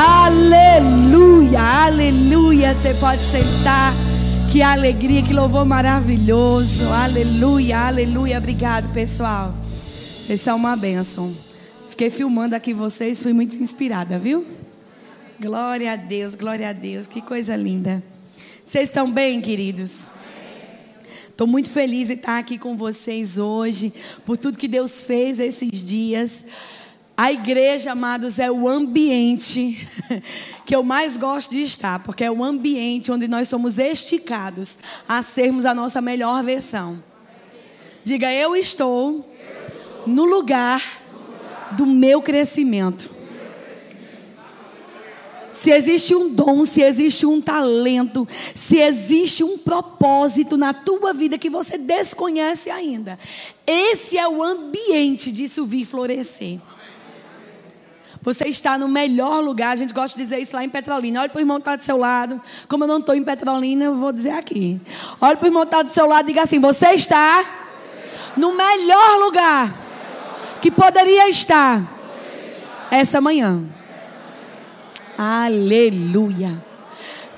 Aleluia, aleluia. Você pode sentar. Que alegria, que louvor maravilhoso. Aleluia, aleluia. Obrigado, pessoal. Vocês são uma bênção. Fiquei filmando aqui vocês, fui muito inspirada, viu? Glória a Deus, glória a Deus. Que coisa linda. Vocês estão bem, queridos? Estou muito feliz em estar aqui com vocês hoje, por tudo que Deus fez esses dias. A igreja, amados, é o ambiente que eu mais gosto de estar, porque é o ambiente onde nós somos esticados a sermos a nossa melhor versão. Diga, eu estou no lugar do meu crescimento. Se existe um dom, se existe um talento, se existe um propósito na tua vida que você desconhece ainda, esse é o ambiente disso vir florescer. Você está no melhor lugar. A gente gosta de dizer isso lá em Petrolina. Olha para o irmão que está do seu lado. Como eu não estou em Petrolina, eu vou dizer aqui. Olha para o irmão que está do seu lado e diga assim: Você está no melhor lugar que poderia estar essa manhã. Aleluia.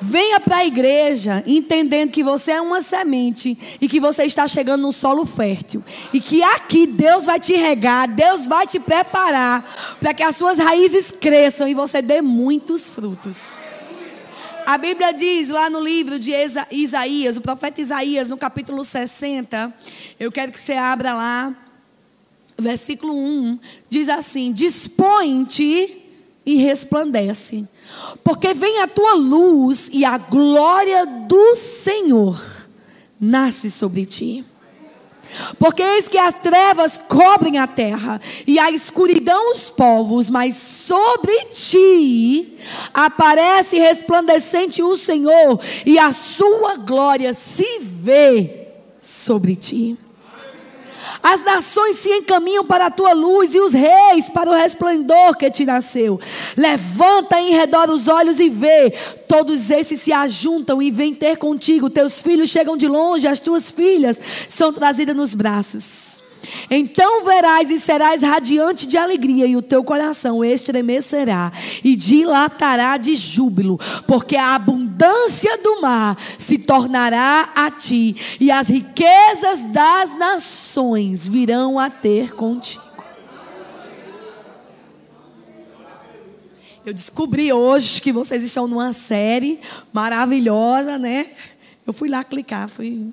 Venha para a igreja entendendo que você é uma semente e que você está chegando num solo fértil. E que aqui Deus vai te regar, Deus vai te preparar para que as suas raízes cresçam e você dê muitos frutos. A Bíblia diz lá no livro de Isaías, o profeta Isaías, no capítulo 60, eu quero que você abra lá, versículo 1, diz assim: Dispõe-te e resplandece porque vem a tua luz e a glória do Senhor nasce sobre ti. Porque eis que as trevas cobrem a terra e a escuridão os povos, mas sobre ti aparece resplandecente o Senhor e a sua glória se vê sobre ti. As nações se encaminham para a tua luz e os reis para o resplendor que te nasceu. Levanta em redor os olhos e vê. Todos esses se ajuntam e vêm ter contigo. Teus filhos chegam de longe, as tuas filhas são trazidas nos braços. Então verás e serás radiante de alegria, e o teu coração estremecerá e dilatará de júbilo, porque a abundância do mar se tornará a ti, e as riquezas das nações virão a ter contigo. Eu descobri hoje que vocês estão numa série maravilhosa, né? Eu fui lá clicar, fui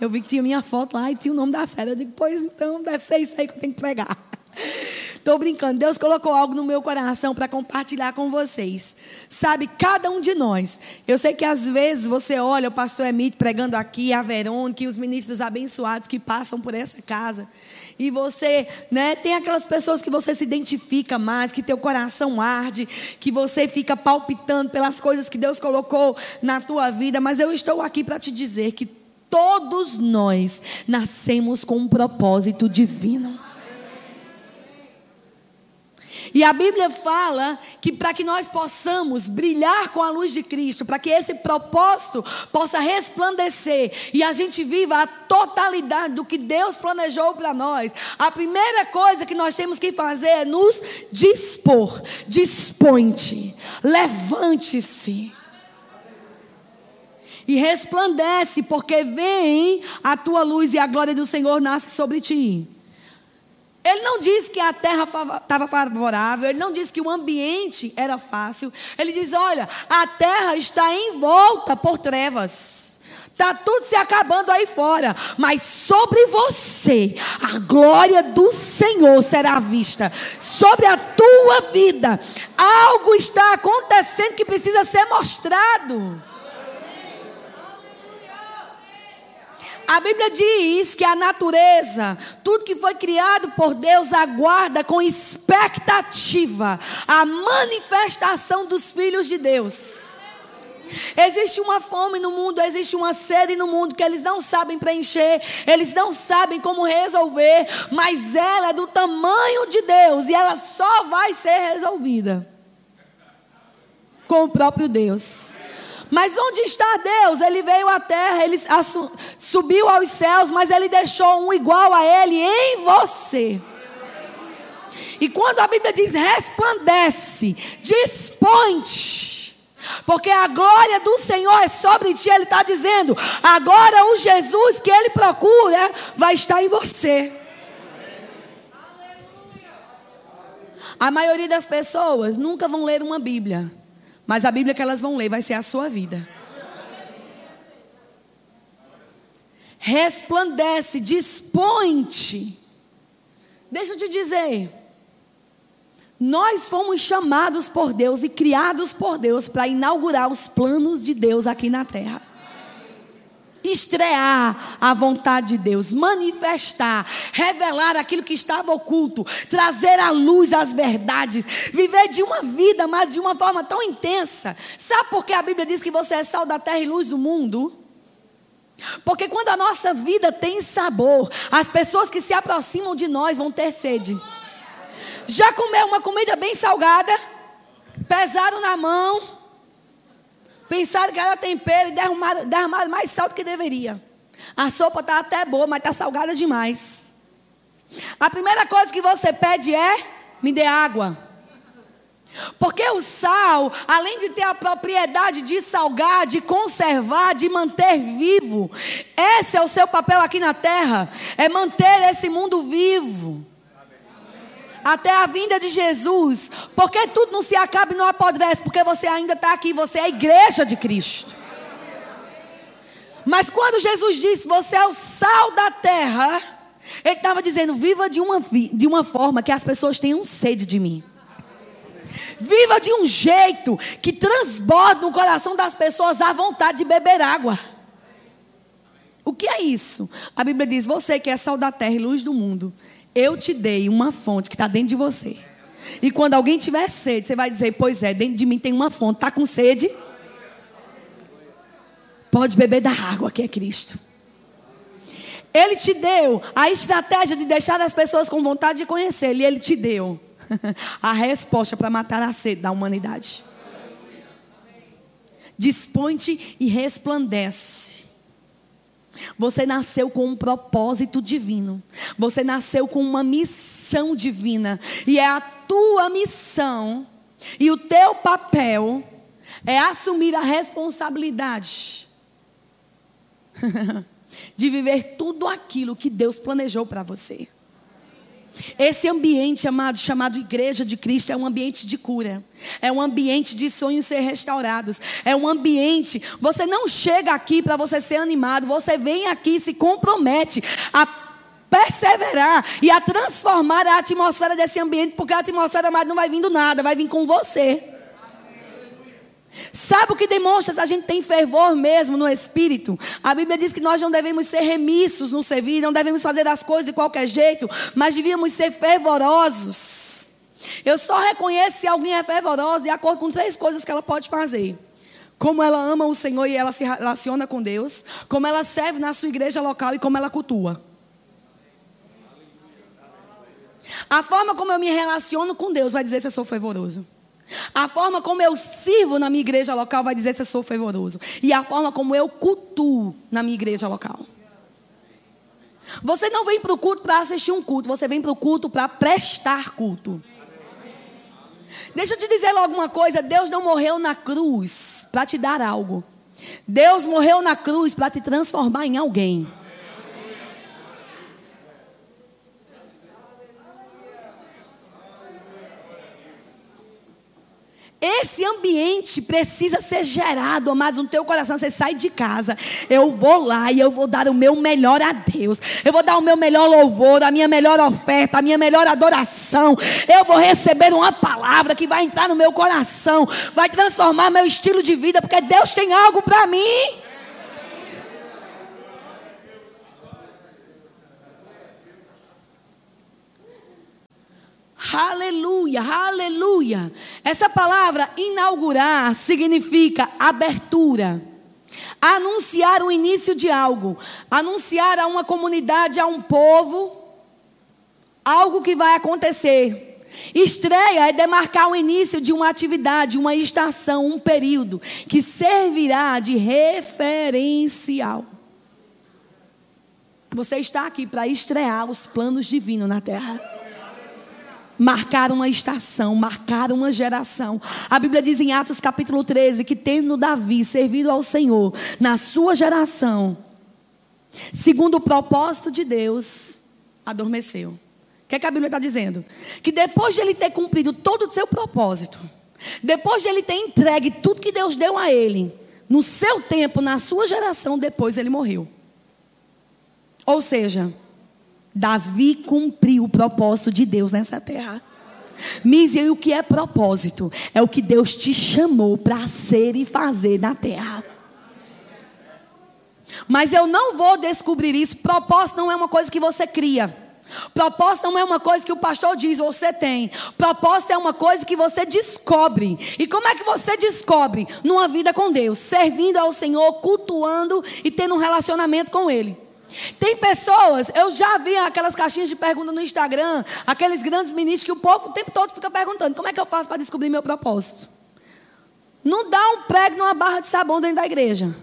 eu vi que tinha minha foto lá e tinha o nome da série. Eu digo, pois então, deve ser isso aí que eu tenho que pregar. Estou brincando. Deus colocou algo no meu coração para compartilhar com vocês. Sabe, cada um de nós. Eu sei que às vezes você olha o pastor Emílio pregando aqui, a Verônica e os ministros abençoados que passam por essa casa. E você, né, tem aquelas pessoas que você se identifica mais, que teu coração arde, que você fica palpitando pelas coisas que Deus colocou na tua vida. Mas eu estou aqui para te dizer que Todos nós nascemos com um propósito divino. E a Bíblia fala que para que nós possamos brilhar com a luz de Cristo, para que esse propósito possa resplandecer e a gente viva a totalidade do que Deus planejou para nós, a primeira coisa que nós temos que fazer é nos dispor. Dispõe-te, levante-se e resplandece, porque vem a tua luz e a glória do Senhor nasce sobre ti. Ele não diz que a terra estava favorável, ele não diz que o ambiente era fácil. Ele diz: olha, a terra está envolta por trevas. Está tudo se acabando aí fora, mas sobre você a glória do Senhor será vista. Sobre a tua vida, algo está acontecendo que precisa ser mostrado. A Bíblia diz que a natureza, tudo que foi criado por Deus, aguarda com expectativa a manifestação dos filhos de Deus. Existe uma fome no mundo, existe uma sede no mundo que eles não sabem preencher, eles não sabem como resolver, mas ela é do tamanho de Deus e ela só vai ser resolvida com o próprio Deus. Mas onde está Deus? Ele veio à terra, ele subiu aos céus, mas ele deixou um igual a ele em você. E quando a Bíblia diz resplandece, dispõe-te. Porque a glória do Senhor é sobre ti, Ele está dizendo. Agora o Jesus que Ele procura vai estar em você. A maioria das pessoas nunca vão ler uma Bíblia, mas a Bíblia que elas vão ler vai ser a sua vida. Resplandece, dispõe-te. Deixa eu te dizer. Nós fomos chamados por Deus e criados por Deus para inaugurar os planos de Deus aqui na terra estrear a vontade de Deus, manifestar, revelar aquilo que estava oculto, trazer à luz as verdades, viver de uma vida, mas de uma forma tão intensa. Sabe por que a Bíblia diz que você é sal da terra e luz do mundo? Porque quando a nossa vida tem sabor, as pessoas que se aproximam de nós vão ter sede. Já comeu uma comida bem salgada? Pesaram na mão? Pensaram que era tempero e derramaram, derramaram mais sal do que deveria. A sopa está até boa, mas está salgada demais. A primeira coisa que você pede é: me dê água. Porque o sal, além de ter a propriedade de salgar, de conservar, de manter vivo, esse é o seu papel aqui na terra: é manter esse mundo vivo até a vinda de Jesus, porque tudo não se acaba e não apodrece, porque você ainda está aqui, você é a igreja de Cristo. Mas quando Jesus disse, você é o sal da terra, ele estava dizendo, viva de uma, de uma forma que as pessoas tenham sede de mim. Viva de um jeito que transborde no coração das pessoas a vontade de beber água. O que é isso? A Bíblia diz: Você que é sal da terra e luz do mundo, eu te dei uma fonte que está dentro de você. E quando alguém tiver sede, você vai dizer: Pois é, dentro de mim tem uma fonte. Está com sede? Pode beber da água que é Cristo. Ele te deu a estratégia de deixar as pessoas com vontade de conhecer. E ele te deu a resposta para matar a sede da humanidade. Dispõe-te e resplandece. Você nasceu com um propósito divino. Você nasceu com uma missão divina. E é a tua missão e o teu papel é assumir a responsabilidade de viver tudo aquilo que Deus planejou para você. Esse ambiente, amado, chamado Igreja de Cristo, é um ambiente de cura. É um ambiente de sonhos ser restaurados. É um ambiente. Você não chega aqui para você ser animado. Você vem aqui e se compromete a perseverar e a transformar a atmosfera desse ambiente, porque a atmosfera, amado, não vai vindo nada, vai vir com você. Sabe o que demonstra se a gente tem fervor mesmo no espírito? A Bíblia diz que nós não devemos ser remissos no servir, não devemos fazer as coisas de qualquer jeito, mas devíamos ser fervorosos. Eu só reconheço se alguém é fervorosa de acordo com três coisas que ela pode fazer. Como ela ama o Senhor e ela se relaciona com Deus, como ela serve na sua igreja local e como ela cultua. A forma como eu me relaciono com Deus vai dizer se eu sou fervoroso. A forma como eu sirvo na minha igreja local vai dizer se eu sou fervoroso. E a forma como eu cultuo na minha igreja local. Você não vem para o culto para assistir um culto, você vem para o culto para prestar culto. Deixa eu te dizer logo uma coisa: Deus não morreu na cruz para te dar algo. Deus morreu na cruz para te transformar em alguém. Esse ambiente precisa ser gerado, amados, no teu coração. Você sai de casa, eu vou lá e eu vou dar o meu melhor a Deus. Eu vou dar o meu melhor louvor, a minha melhor oferta, a minha melhor adoração. Eu vou receber uma palavra que vai entrar no meu coração, vai transformar meu estilo de vida, porque Deus tem algo para mim. Aleluia, aleluia. Essa palavra inaugurar significa abertura. Anunciar o início de algo. Anunciar a uma comunidade, a um povo, algo que vai acontecer. Estreia é demarcar o início de uma atividade, uma estação, um período que servirá de referencial. Você está aqui para estrear os planos divinos na terra. Marcaram uma estação, marcaram uma geração. A Bíblia diz em Atos capítulo 13 que tendo Davi servido ao Senhor na sua geração, segundo o propósito de Deus, adormeceu. O que, é que a Bíblia está dizendo? Que depois de ele ter cumprido todo o seu propósito, depois de ele ter entregue tudo que Deus deu a ele, no seu tempo, na sua geração, depois ele morreu. Ou seja, Davi cumpriu o propósito de Deus nessa terra. E o que é propósito? É o que Deus te chamou para ser e fazer na terra. Mas eu não vou descobrir isso. Propósito não é uma coisa que você cria. Propósito não é uma coisa que o pastor diz, você tem. Propósito é uma coisa que você descobre. E como é que você descobre? Numa vida com Deus, servindo ao Senhor, cultuando e tendo um relacionamento com Ele. Tem pessoas, eu já vi aquelas caixinhas de pergunta no Instagram, aqueles grandes ministros que o povo o tempo todo fica perguntando: como é que eu faço para descobrir meu propósito? Não dá um prego numa barra de sabão dentro da igreja.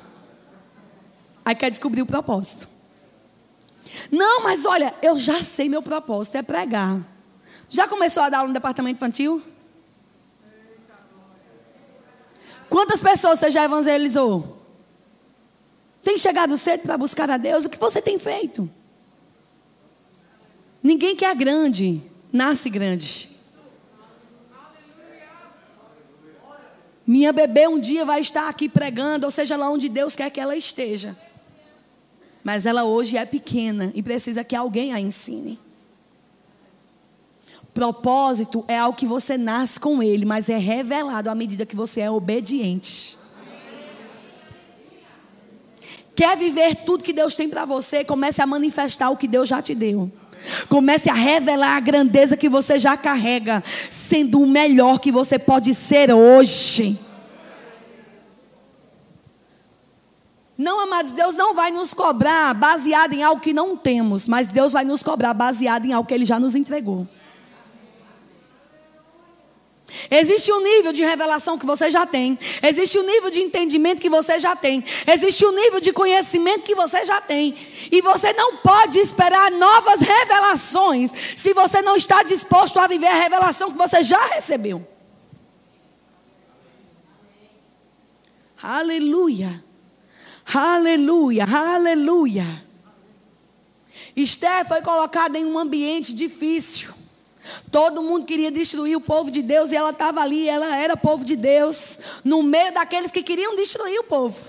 Aí quer descobrir o propósito. Não, mas olha, eu já sei meu propósito, é pregar. Já começou a dar aula no departamento infantil? Quantas pessoas você já evangelizou? Tem chegado cedo para buscar a Deus? O que você tem feito? Ninguém que é grande, nasce grande. Minha bebê um dia vai estar aqui pregando, ou seja, lá onde Deus quer que ela esteja. Mas ela hoje é pequena e precisa que alguém a ensine. Propósito é algo que você nasce com ele, mas é revelado à medida que você é obediente. Quer viver tudo que Deus tem para você? Comece a manifestar o que Deus já te deu. Comece a revelar a grandeza que você já carrega, sendo o melhor que você pode ser hoje. Não, amados, Deus não vai nos cobrar baseado em algo que não temos, mas Deus vai nos cobrar baseado em algo que Ele já nos entregou. Existe um nível de revelação que você já tem. Existe um nível de entendimento que você já tem. Existe um nível de conhecimento que você já tem. E você não pode esperar novas revelações se você não está disposto a viver a revelação que você já recebeu. Aleluia. Aleluia. Aleluia. Esther foi colocada em um ambiente difícil. Todo mundo queria destruir o povo de Deus e ela estava ali, ela era povo de Deus, no meio daqueles que queriam destruir o povo.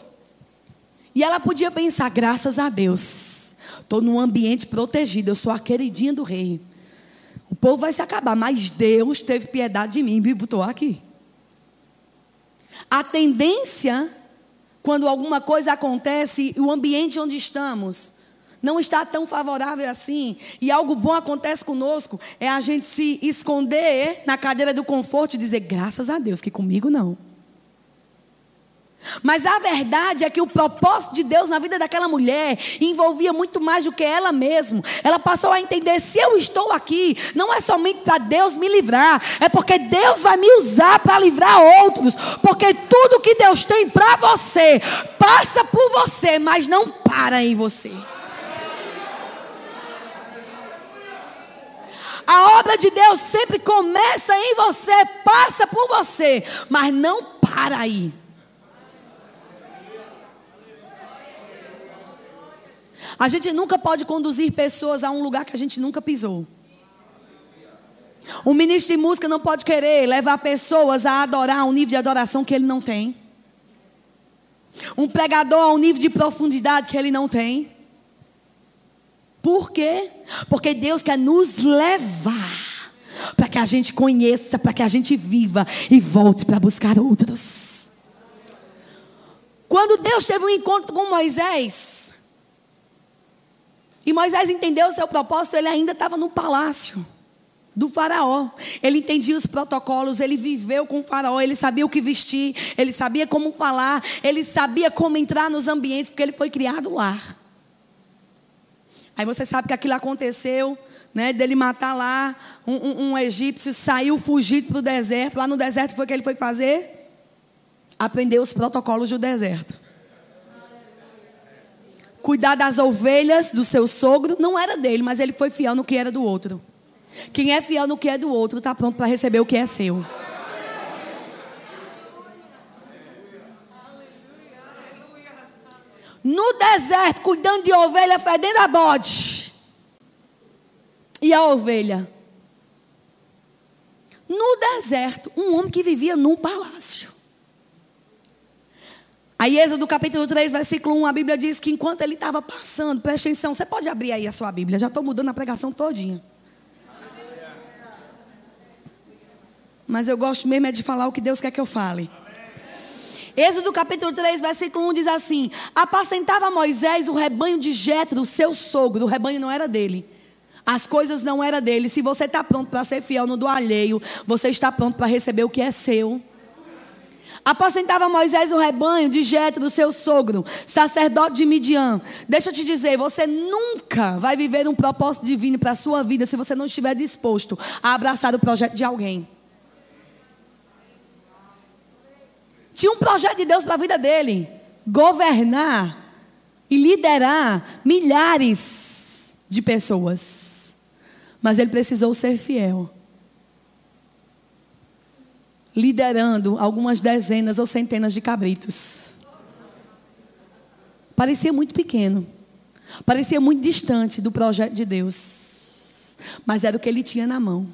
E ela podia pensar: graças a Deus, estou num ambiente protegido, eu sou a queridinha do rei. O povo vai se acabar, mas Deus teve piedade de mim e me botou aqui. A tendência, quando alguma coisa acontece, o ambiente onde estamos, não está tão favorável assim, e algo bom acontece conosco, é a gente se esconder na cadeira do conforto e dizer: graças a Deus que comigo não. Mas a verdade é que o propósito de Deus na vida daquela mulher envolvia muito mais do que ela mesma. Ela passou a entender: se eu estou aqui, não é somente para Deus me livrar, é porque Deus vai me usar para livrar outros. Porque tudo que Deus tem para você passa por você, mas não para em você. A obra de Deus sempre começa em você, passa por você, mas não para aí. A gente nunca pode conduzir pessoas a um lugar que a gente nunca pisou. Um ministro de música não pode querer levar pessoas a adorar um nível de adoração que ele não tem. Um pregador a um nível de profundidade que ele não tem. Por quê? Porque Deus quer nos levar para que a gente conheça, para que a gente viva e volte para buscar outros. Quando Deus teve um encontro com Moisés, e Moisés entendeu o seu propósito, ele ainda estava no palácio do faraó. Ele entendia os protocolos, ele viveu com o faraó, ele sabia o que vestir, ele sabia como falar, ele sabia como entrar nos ambientes, porque ele foi criado lá. Aí você sabe que aquilo aconteceu, né? Dele matar lá um, um, um egípcio, saiu fugido para o deserto. Lá no deserto foi o que ele foi fazer? Aprender os protocolos do deserto. Cuidar das ovelhas do seu sogro não era dele, mas ele foi fiel no que era do outro. Quem é fiel no que é do outro está pronto para receber o que é seu. No deserto, cuidando de ovelha, fedendo a bode. E a ovelha? No deserto, um homem que vivia num palácio. Aí, Êxodo capítulo 3, versículo 1, a Bíblia diz que enquanto ele estava passando, presta atenção, você pode abrir aí a sua Bíblia, já estou mudando a pregação todinha. Mas eu gosto mesmo é de falar o que Deus quer que eu fale. Êxodo capítulo 3, versículo 1 diz assim: Apacentava Moisés o rebanho de Jetro, seu sogro. O rebanho não era dele. As coisas não eram dele. Se você está pronto para ser fiel no do alheio, você está pronto para receber o que é seu. Apacentava Moisés o rebanho de Jetro, seu sogro, sacerdote de Midian. Deixa eu te dizer, você nunca vai viver um propósito divino para a sua vida se você não estiver disposto a abraçar o projeto de alguém. Tinha um projeto de Deus para a vida dele: governar e liderar milhares de pessoas. Mas ele precisou ser fiel liderando algumas dezenas ou centenas de cabritos. Parecia muito pequeno. Parecia muito distante do projeto de Deus. Mas era o que ele tinha na mão.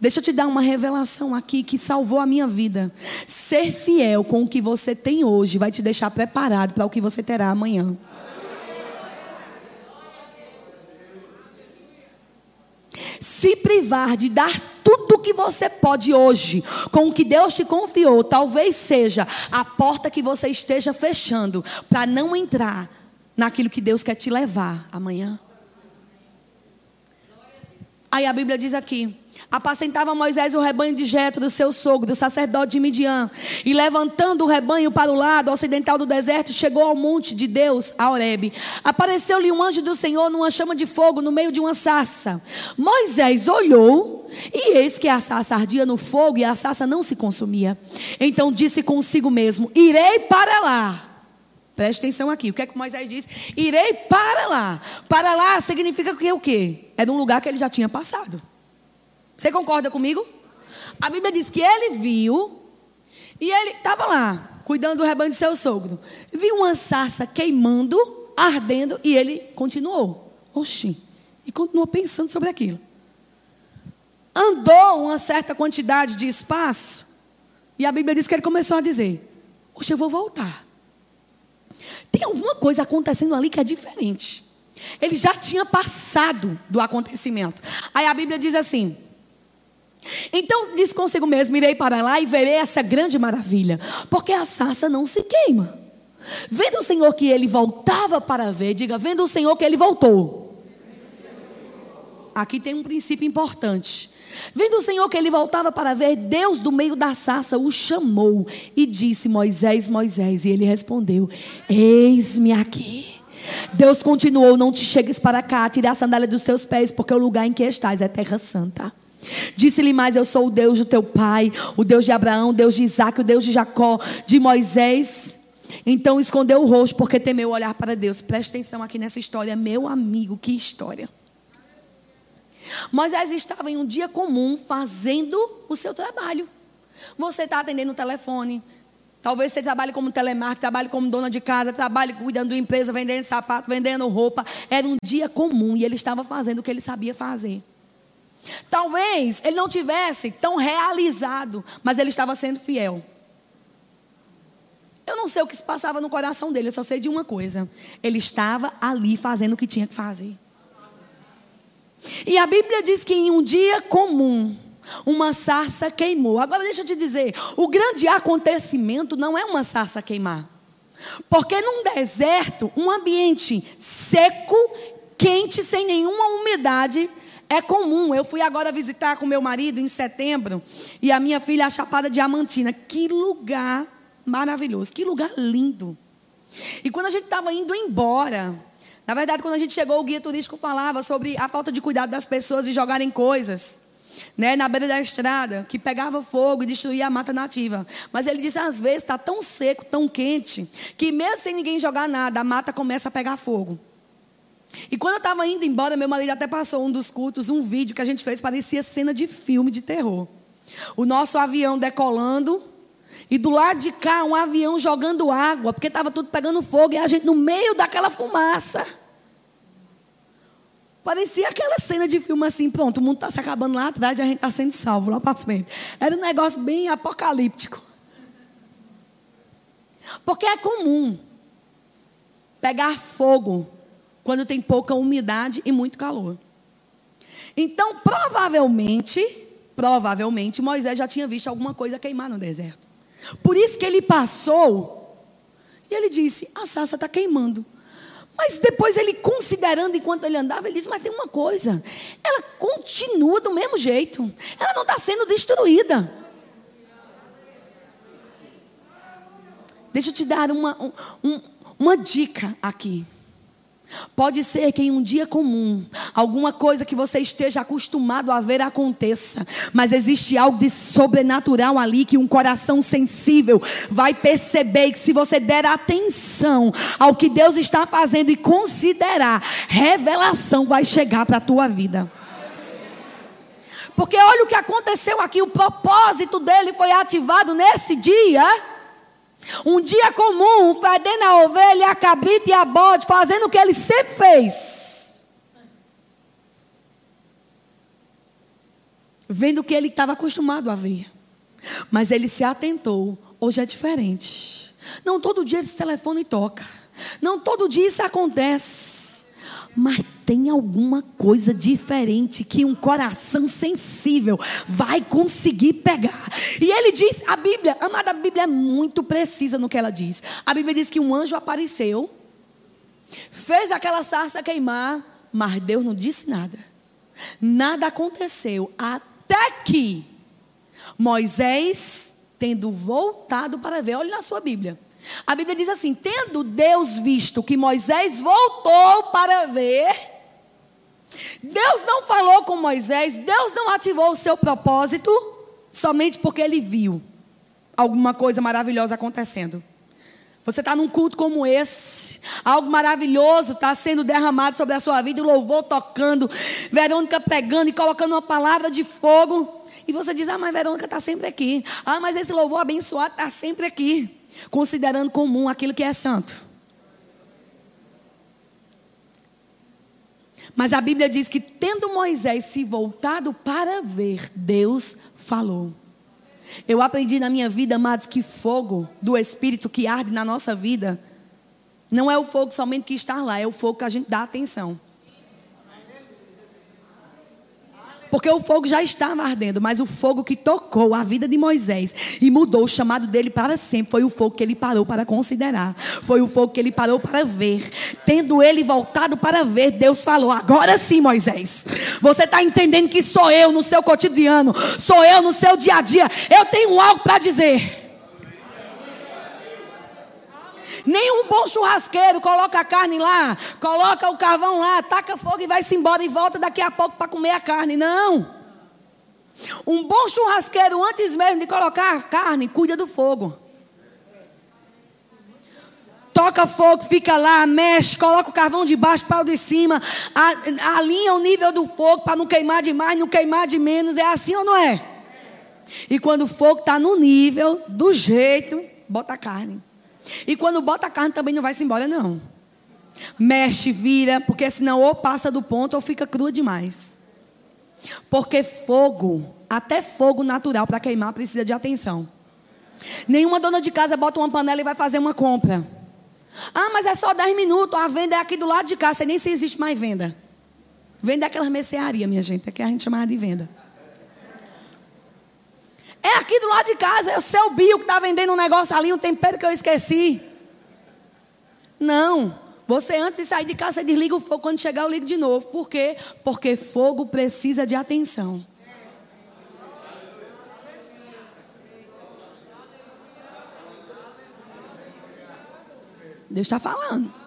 Deixa eu te dar uma revelação aqui que salvou a minha vida. Ser fiel com o que você tem hoje vai te deixar preparado para o que você terá amanhã. Se privar de dar tudo o que você pode hoje, com o que Deus te confiou, talvez seja a porta que você esteja fechando para não entrar naquilo que Deus quer te levar amanhã. Aí a Bíblia diz aqui: Apacentava Moisés o rebanho de Jetro, do seu sogro, do sacerdote de Midian, e levantando o rebanho para o lado ocidental do deserto, chegou ao monte de Deus, a Horebe. Apareceu-lhe um anjo do Senhor numa chama de fogo no meio de uma sarça. Moisés olhou, e eis que a sarça ardia no fogo e a sarça não se consumia. Então disse consigo mesmo: Irei para lá. Preste atenção aqui. O que é que Moisés disse? Irei para lá. Para lá significa que o quê? Era um lugar que ele já tinha passado. Você concorda comigo? A Bíblia diz que ele viu e ele estava lá, cuidando do rebanho de seu sogro. Viu uma sarça queimando, ardendo e ele continuou. Oxi. E continuou pensando sobre aquilo. Andou uma certa quantidade de espaço e a Bíblia diz que ele começou a dizer: Oxe, eu vou voltar. Tem alguma coisa acontecendo ali que é diferente. Ele já tinha passado do acontecimento. Aí a Bíblia diz assim: então disse consigo mesmo: irei para lá e verei essa grande maravilha, porque a sarça não se queima. Vendo o Senhor que ele voltava para ver, diga: vendo o Senhor que ele voltou. Aqui tem um princípio importante. Vendo o Senhor que ele voltava para ver, Deus do meio da sarça o chamou e disse: Moisés, Moisés. E ele respondeu: Eis-me aqui. Deus continuou: Não te chegues para cá, tire a sandália dos teus pés, porque o lugar em que estás é terra santa. Disse-lhe mais: Eu sou o Deus do teu pai, o Deus de Abraão, o Deus de Isaac, o Deus de Jacó, de Moisés. Então escondeu o rosto porque temeu olhar para Deus. Preste atenção aqui nessa história, meu amigo, que história. Moisés estava em um dia comum fazendo o seu trabalho. Você está atendendo o telefone. Talvez você trabalhe como telemarketing, trabalhe como dona de casa, trabalhe cuidando de empresa, vendendo sapato, vendendo roupa. Era um dia comum e ele estava fazendo o que ele sabia fazer. Talvez ele não tivesse tão realizado, mas ele estava sendo fiel. Eu não sei o que se passava no coração dele, eu só sei de uma coisa: ele estava ali fazendo o que tinha que fazer. E a Bíblia diz que em um dia comum, uma sarça queimou. Agora deixa eu te dizer: o grande acontecimento não é uma sarça queimar. Porque num deserto, um ambiente seco, quente, sem nenhuma umidade, é comum. Eu fui agora visitar com meu marido em setembro e a minha filha a Chapada Diamantina. Que lugar maravilhoso, que lugar lindo. E quando a gente estava indo embora, na verdade, quando a gente chegou, o guia turístico falava sobre a falta de cuidado das pessoas de jogarem coisas. Né, na beira da estrada, que pegava fogo e destruía a mata nativa. Mas ele disse: às vezes está tão seco, tão quente, que mesmo sem ninguém jogar nada, a mata começa a pegar fogo. E quando eu estava indo embora, meu marido até passou um dos cultos, um vídeo que a gente fez, parecia cena de filme de terror. O nosso avião decolando e do lado de cá um avião jogando água, porque estava tudo pegando fogo e a gente no meio daquela fumaça. Parecia aquela cena de filme assim, pronto, o mundo está se acabando lá atrás e a gente está sendo salvo lá para frente. Era um negócio bem apocalíptico. Porque é comum pegar fogo quando tem pouca umidade e muito calor. Então, provavelmente, provavelmente Moisés já tinha visto alguma coisa queimar no deserto. Por isso que ele passou e ele disse: "A sarça está queimando". Mas depois ele considerando enquanto ele andava, ele disse: Mas tem uma coisa, ela continua do mesmo jeito, ela não está sendo destruída. Deixa eu te dar uma, um, uma dica aqui. Pode ser que em um dia comum, alguma coisa que você esteja acostumado a ver aconteça, mas existe algo de sobrenatural ali que um coração sensível vai perceber que se você der atenção ao que Deus está fazendo e considerar, revelação vai chegar para a tua vida. Porque olha o que aconteceu aqui, o propósito dele foi ativado nesse dia. Um dia comum, fedendo a ovelha, a cabrita e a bode, fazendo o que ele sempre fez. Vendo o que ele estava acostumado a ver. Mas ele se atentou. Hoje é diferente. Não todo dia esse telefone toca. Não todo dia isso acontece. Mas tem alguma coisa diferente que um coração sensível vai conseguir pegar. E ele diz, a Bíblia, amada, a Bíblia é muito precisa no que ela diz. A Bíblia diz que um anjo apareceu, fez aquela sarça queimar, mas Deus não disse nada. Nada aconteceu até que Moisés, tendo voltado para ver, olhe na sua Bíblia. A Bíblia diz assim: tendo Deus visto que Moisés voltou para ver, Deus não falou com Moisés, Deus não ativou o seu propósito somente porque ele viu alguma coisa maravilhosa acontecendo. Você está num culto como esse, algo maravilhoso está sendo derramado sobre a sua vida, o louvor tocando, Verônica pregando e colocando uma palavra de fogo. E você diz: Ah, mas Verônica está sempre aqui. Ah, mas esse louvor abençoado está sempre aqui. Considerando comum aquilo que é santo. Mas a Bíblia diz que, tendo Moisés se voltado para ver, Deus falou. Eu aprendi na minha vida, amados, que fogo do Espírito que arde na nossa vida não é o fogo somente que está lá, é o fogo que a gente dá atenção. Porque o fogo já estava ardendo, mas o fogo que tocou a vida de Moisés e mudou o chamado dele para sempre foi o fogo que ele parou para considerar. Foi o fogo que ele parou para ver. Tendo ele voltado para ver, Deus falou: Agora sim, Moisés, você está entendendo que sou eu no seu cotidiano, sou eu no seu dia a dia. Eu tenho algo para dizer. Nenhum bom churrasqueiro coloca a carne lá, coloca o carvão lá, taca fogo e vai-se embora e volta daqui a pouco para comer a carne. Não. Um bom churrasqueiro, antes mesmo de colocar a carne, cuida do fogo. Toca fogo, fica lá, mexe, coloca o carvão de baixo o de cima, alinha o nível do fogo para não queimar demais, não queimar de menos. É assim ou não é? E quando o fogo está no nível, do jeito, bota a carne. E quando bota a carne também não vai se embora, não. Mexe, vira, porque senão ou passa do ponto ou fica crua demais. Porque fogo, até fogo natural para queimar precisa de atenção. Nenhuma dona de casa bota uma panela e vai fazer uma compra. Ah, mas é só 10 minutos, a venda é aqui do lado de cá, sei nem se existe mais venda. Venda é aquelas mercearias, minha gente, é que a gente chamava de venda. É aqui do lado de casa, é o seu bio que está vendendo um negócio ali, um tempero que eu esqueci. Não. Você antes de sair de casa, você desliga o fogo. Quando chegar, eu ligo de novo. Por quê? Porque fogo precisa de atenção. Deus está falando.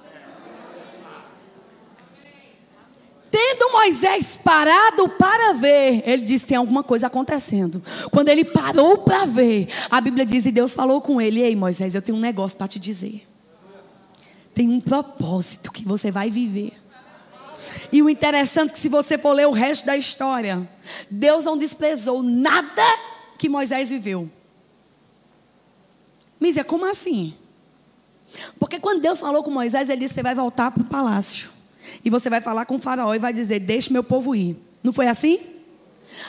Tendo Moisés parado para ver, ele disse: tem alguma coisa acontecendo. Quando ele parou para ver, a Bíblia diz: e Deus falou com ele: Ei, Moisés, eu tenho um negócio para te dizer. Tem um propósito que você vai viver. E o interessante é que se você for ler o resto da história, Deus não desprezou nada que Moisés viveu. Mísia, como assim? Porque quando Deus falou com Moisés, ele disse: Você vai voltar para o palácio. E você vai falar com o faraó e vai dizer: Deixe meu povo ir. Não foi assim?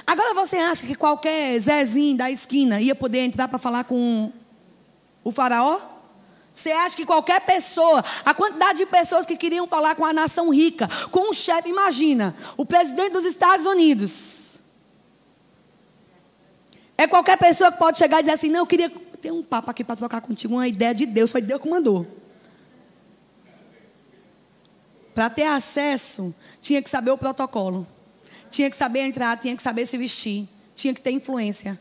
Agora você acha que qualquer Zezinho da esquina ia poder entrar para falar com o faraó? Você acha que qualquer pessoa, a quantidade de pessoas que queriam falar com a nação rica, com o chefe, imagina, o presidente dos Estados Unidos. É qualquer pessoa que pode chegar e dizer assim: Não, eu queria ter um papo aqui para trocar contigo, uma ideia de Deus, foi Deus que mandou. Para ter acesso, tinha que saber o protocolo. Tinha que saber entrar, tinha que saber se vestir, tinha que ter influência.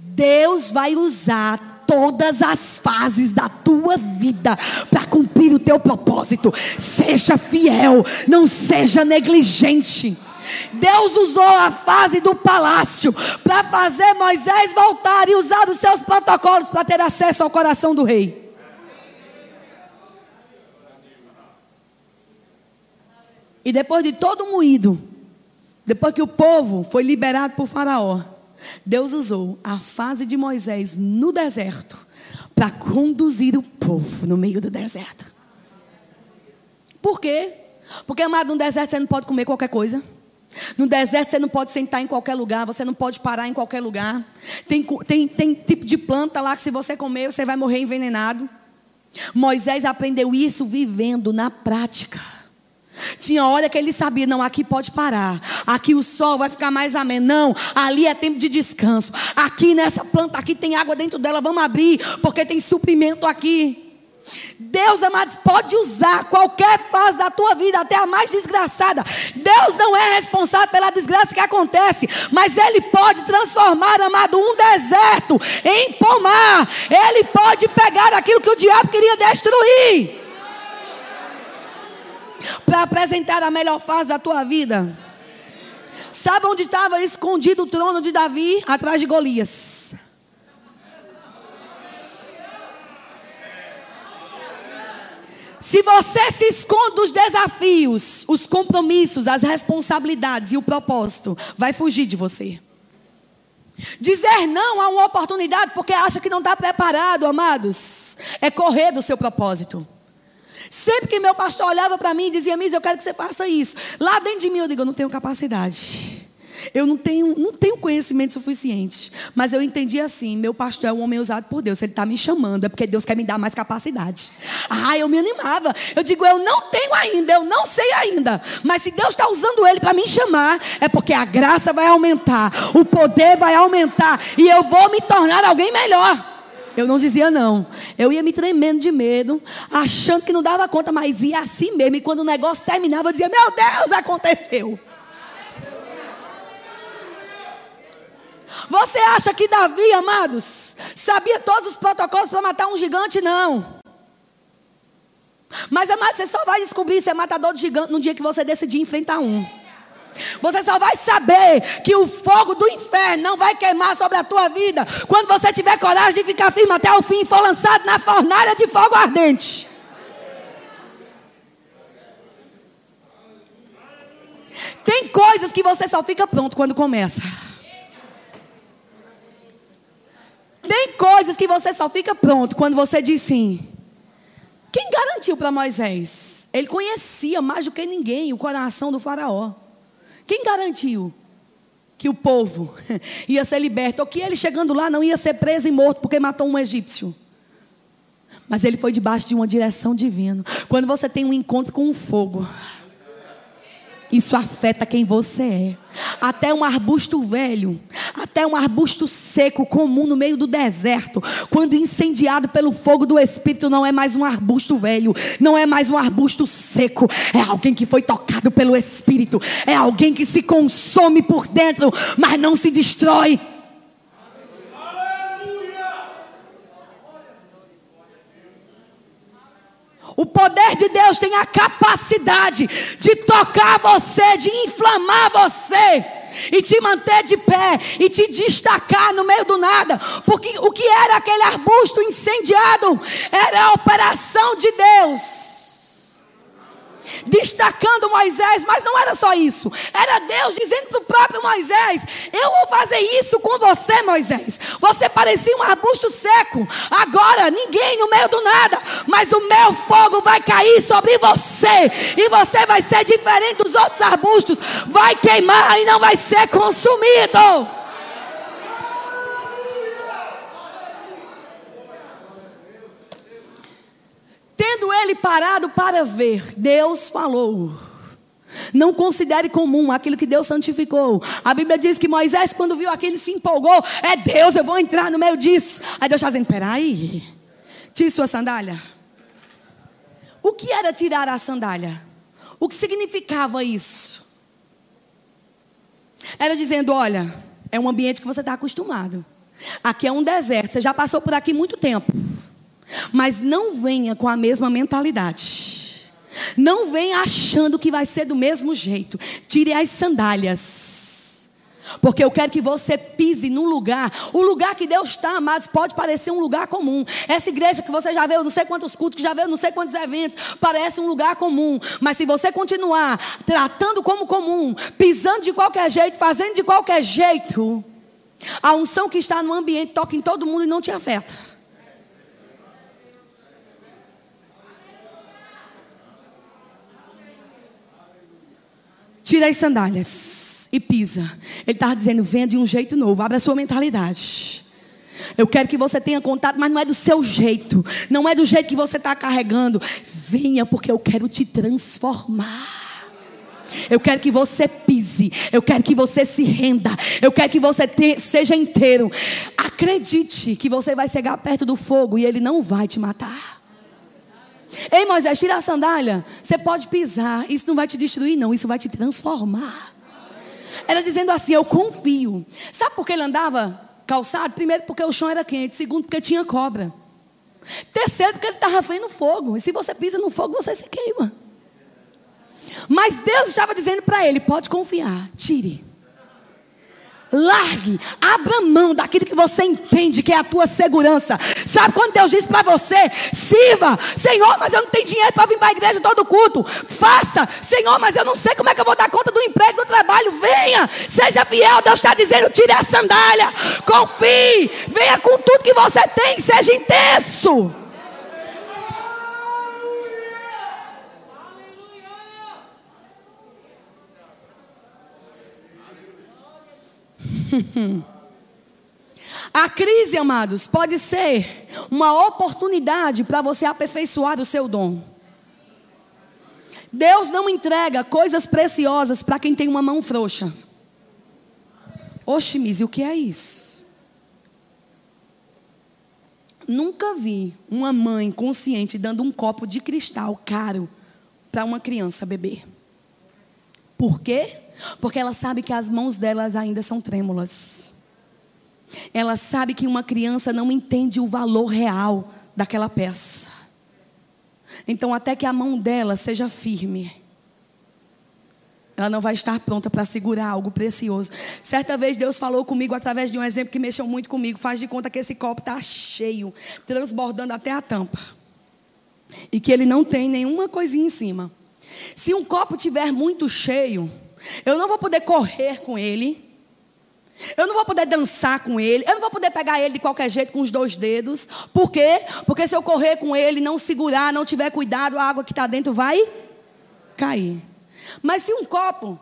Deus vai usar todas as fases da tua vida para cumprir o teu propósito. Seja fiel, não seja negligente. Deus usou a fase do palácio para fazer Moisés voltar e usar os seus protocolos para ter acesso ao coração do rei. E depois de todo moído, depois que o povo foi liberado por Faraó, Deus usou a fase de Moisés no deserto para conduzir o povo no meio do deserto. Por quê? Porque, amado, no deserto você não pode comer qualquer coisa. No deserto você não pode sentar em qualquer lugar, você não pode parar em qualquer lugar. Tem, tem, tem tipo de planta lá que se você comer, você vai morrer envenenado. Moisés aprendeu isso vivendo na prática. Tinha hora que ele sabia, não, aqui pode parar. Aqui o sol vai ficar mais ameno. Não, ali é tempo de descanso. Aqui nessa planta, aqui tem água dentro dela, vamos abrir, porque tem suprimento aqui. Deus, amados, pode usar qualquer fase da tua vida, até a mais desgraçada. Deus não é responsável pela desgraça que acontece, mas Ele pode transformar, amado, um deserto em pomar. Ele pode pegar aquilo que o diabo queria destruir para apresentar a melhor fase da tua vida. Sabe onde estava escondido o trono de Davi? Atrás de Golias. Se você se esconde dos desafios, os compromissos, as responsabilidades e o propósito, vai fugir de você. Dizer não a uma oportunidade porque acha que não está preparado, amados, é correr do seu propósito. Sempre que meu pastor olhava para mim e dizia, Miss, eu quero que você faça isso. Lá dentro de mim eu digo, eu não tenho capacidade. Eu não tenho, não tenho conhecimento suficiente. Mas eu entendi assim: meu pastor é um homem usado por Deus. Ele está me chamando, é porque Deus quer me dar mais capacidade. Ah, eu me animava. Eu digo: eu não tenho ainda, eu não sei ainda. Mas se Deus está usando ele para me chamar, é porque a graça vai aumentar, o poder vai aumentar. E eu vou me tornar alguém melhor. Eu não dizia não. Eu ia me tremendo de medo, achando que não dava conta, mas ia assim mesmo. E quando o negócio terminava, eu dizia: Meu Deus, aconteceu. Você acha que Davi, amados, sabia todos os protocolos para matar um gigante? Não. Mas, amados, você só vai descobrir se é matador de gigante no dia que você decidir enfrentar um. Você só vai saber que o fogo do inferno não vai queimar sobre a tua vida quando você tiver coragem de ficar firme até o fim e for lançado na fornalha de fogo ardente. Tem coisas que você só fica pronto quando começa. Tem coisas que você só fica pronto quando você diz sim. Quem garantiu para Moisés? Ele conhecia mais do que ninguém o coração do Faraó. Quem garantiu que o povo ia ser liberto? Ou que ele chegando lá não ia ser preso e morto porque matou um egípcio? Mas ele foi debaixo de uma direção divina. Quando você tem um encontro com o fogo, isso afeta quem você é. Até um arbusto velho, até um arbusto seco, comum no meio do deserto, quando incendiado pelo fogo do Espírito, não é mais um arbusto velho, não é mais um arbusto seco, é alguém que foi tocado pelo Espírito, é alguém que se consome por dentro, mas não se destrói. O poder de Deus tem a capacidade de tocar você, de inflamar você e te manter de pé e te destacar no meio do nada, porque o que era aquele arbusto incendiado era a operação de Deus. Destacando Moisés, mas não era só isso. Era Deus dizendo para o próprio Moisés: Eu vou fazer isso com você, Moisés. Você parecia um arbusto seco. Agora, ninguém no meio do nada, mas o meu fogo vai cair sobre você. E você vai ser diferente dos outros arbustos. Vai queimar e não vai ser consumido. Tendo ele parado para ver, Deus falou. Não considere comum aquilo que Deus santificou. A Bíblia diz que Moisés, quando viu aquilo, se empolgou. É Deus, eu vou entrar no meio disso. Aí Deus está dizendo: peraí, tire sua sandália. O que era tirar a sandália? O que significava isso? Era dizendo: olha, é um ambiente que você está acostumado. Aqui é um deserto, você já passou por aqui muito tempo. Mas não venha com a mesma mentalidade. Não venha achando que vai ser do mesmo jeito. Tire as sandálias. Porque eu quero que você pise num lugar. O lugar que Deus está, amados, pode parecer um lugar comum. Essa igreja que você já veio, não sei quantos cultos, que já veio, não sei quantos eventos, parece um lugar comum. Mas se você continuar tratando como comum, pisando de qualquer jeito, fazendo de qualquer jeito, a unção que está no ambiente toca em todo mundo e não te afeta. Tira as sandálias e pisa. Ele estava dizendo: venha de um jeito novo, abra a sua mentalidade. Eu quero que você tenha contato, mas não é do seu jeito, não é do jeito que você está carregando. Venha, porque eu quero te transformar. Eu quero que você pise. Eu quero que você se renda. Eu quero que você te, seja inteiro. Acredite que você vai chegar perto do fogo e ele não vai te matar. Ei, Moisés, tira a sandália. Você pode pisar. Isso não vai te destruir, não. Isso vai te transformar. Era dizendo assim: Eu confio. Sabe por que ele andava calçado? Primeiro, porque o chão era quente. Segundo, porque tinha cobra. Terceiro, porque ele estava vendo fogo. E se você pisa no fogo, você se queima. Mas Deus estava dizendo para ele: Pode confiar. Tire. Largue, abra mão daquilo que você entende que é a tua segurança. Sabe quando Deus diz para você: sirva, Senhor, mas eu não tenho dinheiro para vir para a igreja todo culto. Faça, Senhor, mas eu não sei como é que eu vou dar conta do emprego, do trabalho. Venha, seja fiel. Deus está dizendo: tire a sandália, confie, venha com tudo que você tem, seja intenso. A crise, amados, pode ser uma oportunidade para você aperfeiçoar o seu dom. Deus não entrega coisas preciosas para quem tem uma mão frouxa. Oxe, Misi, o que é isso? Nunca vi uma mãe consciente dando um copo de cristal caro para uma criança beber. Por quê? Porque ela sabe que as mãos delas ainda são trêmulas. Ela sabe que uma criança não entende o valor real daquela peça. Então, até que a mão dela seja firme, ela não vai estar pronta para segurar algo precioso. Certa vez Deus falou comigo através de um exemplo que mexeu muito comigo. Faz de conta que esse copo está cheio, transbordando até a tampa. E que ele não tem nenhuma coisinha em cima. Se um copo tiver muito cheio, eu não vou poder correr com ele. Eu não vou poder dançar com ele. Eu não vou poder pegar ele de qualquer jeito com os dois dedos. Por quê? Porque se eu correr com ele, não segurar, não tiver cuidado, a água que está dentro vai cair. Mas se um copo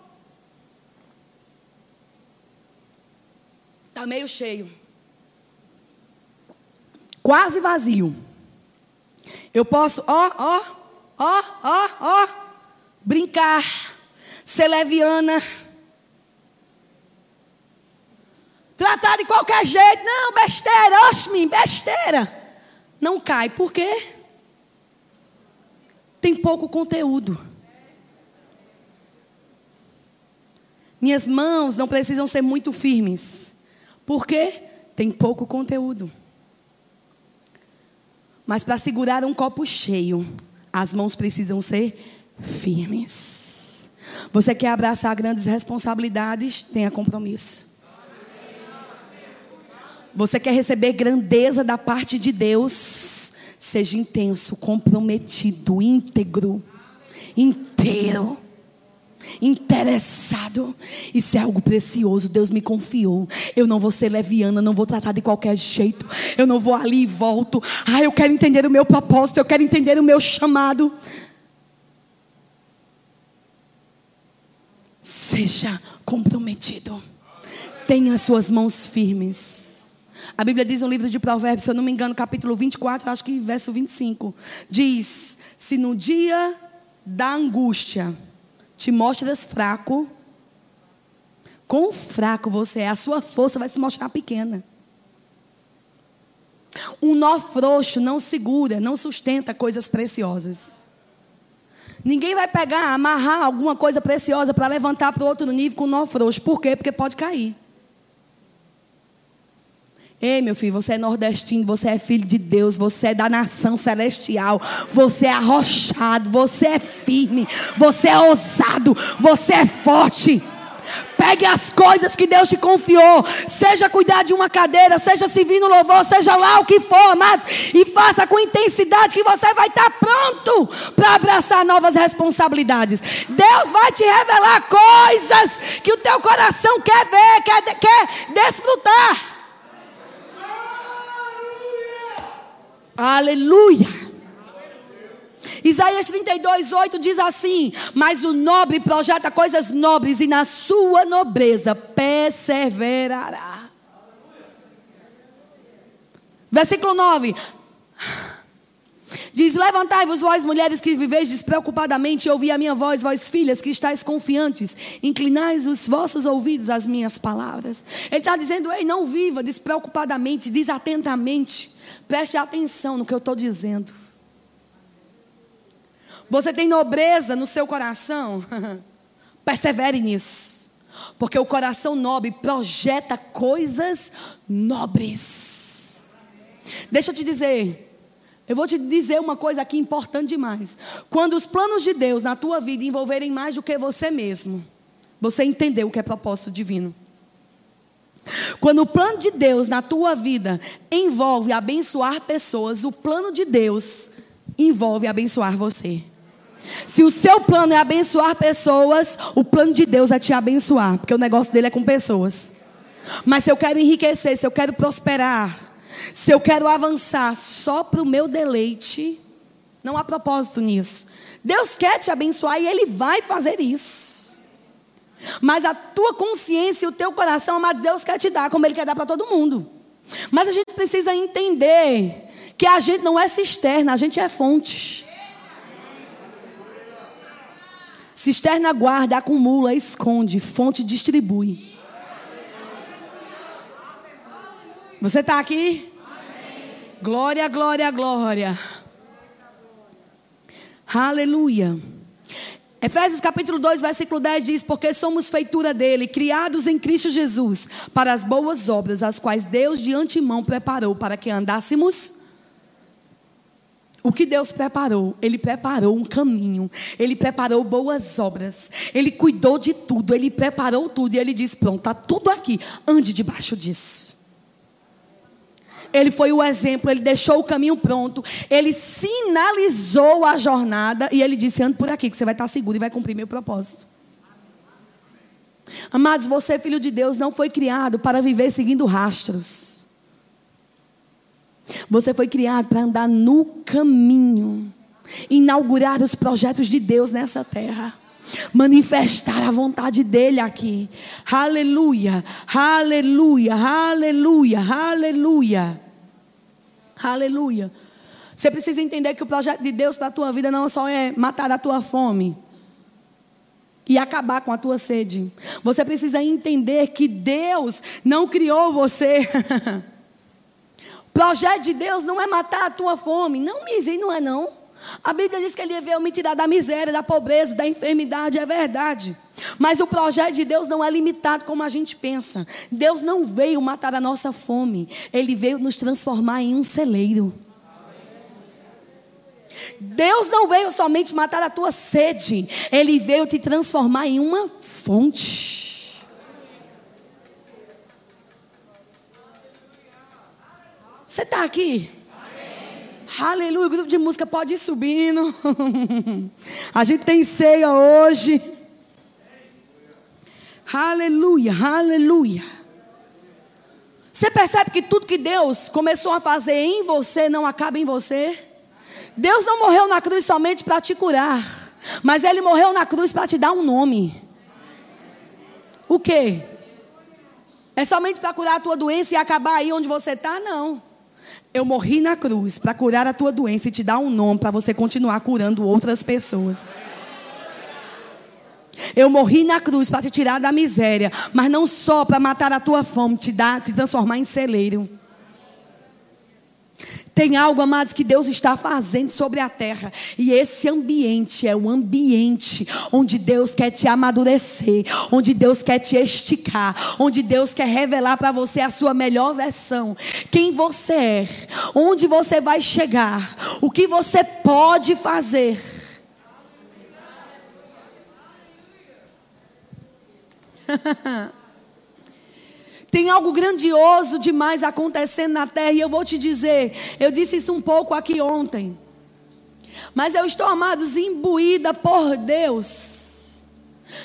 está meio cheio, quase vazio, eu posso, ó, ó, ó, ó, ó, brincar, ser leviana, tratar de qualquer jeito, não, besteira, oxe, besteira. Não cai, por quê? Tem pouco conteúdo. Minhas mãos não precisam ser muito firmes. Por quê? Tem pouco conteúdo. Mas para segurar um copo cheio, as mãos precisam ser firmes. Você quer abraçar grandes responsabilidades? Tenha compromisso. Você quer receber grandeza da parte de Deus? Seja intenso, comprometido, íntegro. inteiro interessado. Isso é algo precioso. Deus me confiou. Eu não vou ser leviana, não vou tratar de qualquer jeito. Eu não vou ali e volto. Ah, eu quero entender o meu propósito, eu quero entender o meu chamado. Seja comprometido. Tenha suas mãos firmes. A Bíblia diz no livro de Provérbios, se eu não me engano, capítulo 24, acho que verso 25, diz: Se no dia da angústia te mostras fraco, quão fraco você é, a sua força vai se mostrar pequena. Um nó frouxo não segura, não sustenta coisas preciosas. Ninguém vai pegar, amarrar alguma coisa preciosa para levantar para outro nível com um nó frouxo. Por quê? Porque pode cair. Ei, meu filho, você é nordestino, você é filho de Deus, você é da nação celestial, você é arrochado, você é firme, você é ousado, você é forte. Pegue as coisas que Deus te confiou, seja cuidar de uma cadeira, seja servir no louvor, seja lá o que for, amados, e faça com intensidade que você vai estar pronto para abraçar novas responsabilidades. Deus vai te revelar coisas que o teu coração quer ver, quer, quer desfrutar. Aleluia. Isaías 32, 8 diz assim: Mas o nobre projeta coisas nobres e na sua nobreza perseverará. Versículo 9. Diz: Levantai-vos, vós mulheres que viveis despreocupadamente, e ouvi a minha voz, vós filhas que estáis confiantes, inclinais os vossos ouvidos às minhas palavras. Ele está dizendo: Ei, não viva despreocupadamente, desatentamente. Preste atenção no que eu estou dizendo. Você tem nobreza no seu coração? Persevere nisso. Porque o coração nobre projeta coisas nobres. Deixa eu te dizer. Eu vou te dizer uma coisa aqui importante demais. Quando os planos de Deus na tua vida envolverem mais do que você mesmo, você entendeu o que é propósito divino. Quando o plano de Deus na tua vida envolve abençoar pessoas, o plano de Deus envolve abençoar você. Se o seu plano é abençoar pessoas, o plano de Deus é te abençoar, porque o negócio dele é com pessoas. Mas se eu quero enriquecer, se eu quero prosperar, se eu quero avançar só para o meu deleite, não há propósito nisso. Deus quer te abençoar e Ele vai fazer isso. Mas a tua consciência e o teu coração, amado, Deus quer te dar, como Ele quer dar para todo mundo. Mas a gente precisa entender que a gente não é cisterna, a gente é fonte. Cisterna guarda, acumula, esconde, fonte distribui. Você está aqui? Glória, glória, glória. Aleluia. Efésios capítulo 2, versículo 10 diz: Porque somos feitura dele, criados em Cristo Jesus, para as boas obras, as quais Deus de antemão preparou para que andássemos. O que Deus preparou? Ele preparou um caminho, Ele preparou boas obras, Ele cuidou de tudo, Ele preparou tudo e Ele disse: Pronto, está tudo aqui, ande debaixo disso. Ele foi o exemplo, ele deixou o caminho pronto, ele sinalizou a jornada e ele disse: ande por aqui, que você vai estar seguro e vai cumprir meu propósito. Amados, você, filho de Deus, não foi criado para viver seguindo rastros. Você foi criado para andar no caminho, inaugurar os projetos de Deus nessa terra manifestar a vontade dele aqui. Aleluia, aleluia, aleluia, aleluia. Aleluia. Você precisa entender que o projeto de Deus para a tua vida não só é matar a tua fome e acabar com a tua sede. Você precisa entender que Deus não criou você. projeto de Deus não é matar a tua fome. Não, Misi, não é não. A Bíblia diz que ele veio me tirar da miséria, da pobreza, da enfermidade, é verdade. Mas o projeto de Deus não é limitado como a gente pensa. Deus não veio matar a nossa fome, ele veio nos transformar em um celeiro. Deus não veio somente matar a tua sede, ele veio te transformar em uma fonte. Você está aqui? Aleluia, o grupo de música pode ir subindo. A gente tem ceia hoje. Aleluia, aleluia. Você percebe que tudo que Deus começou a fazer em você não acaba em você? Deus não morreu na cruz somente para te curar, mas Ele morreu na cruz para te dar um nome. O quê? É somente para curar a tua doença e acabar aí onde você está? Não. Eu morri na cruz para curar a tua doença e te dar um nome para você continuar curando outras pessoas. Eu morri na cruz para te tirar da miséria, mas não só para matar a tua fome, te dar, te transformar em celeiro. Tem algo, amados, que Deus está fazendo sobre a terra. E esse ambiente é o ambiente onde Deus quer te amadurecer, onde Deus quer te esticar, onde Deus quer revelar para você a sua melhor versão. Quem você é, onde você vai chegar, o que você pode fazer. Tem algo grandioso demais acontecendo na terra, e eu vou te dizer, eu disse isso um pouco aqui ontem. Mas eu estou, amados, imbuída por Deus,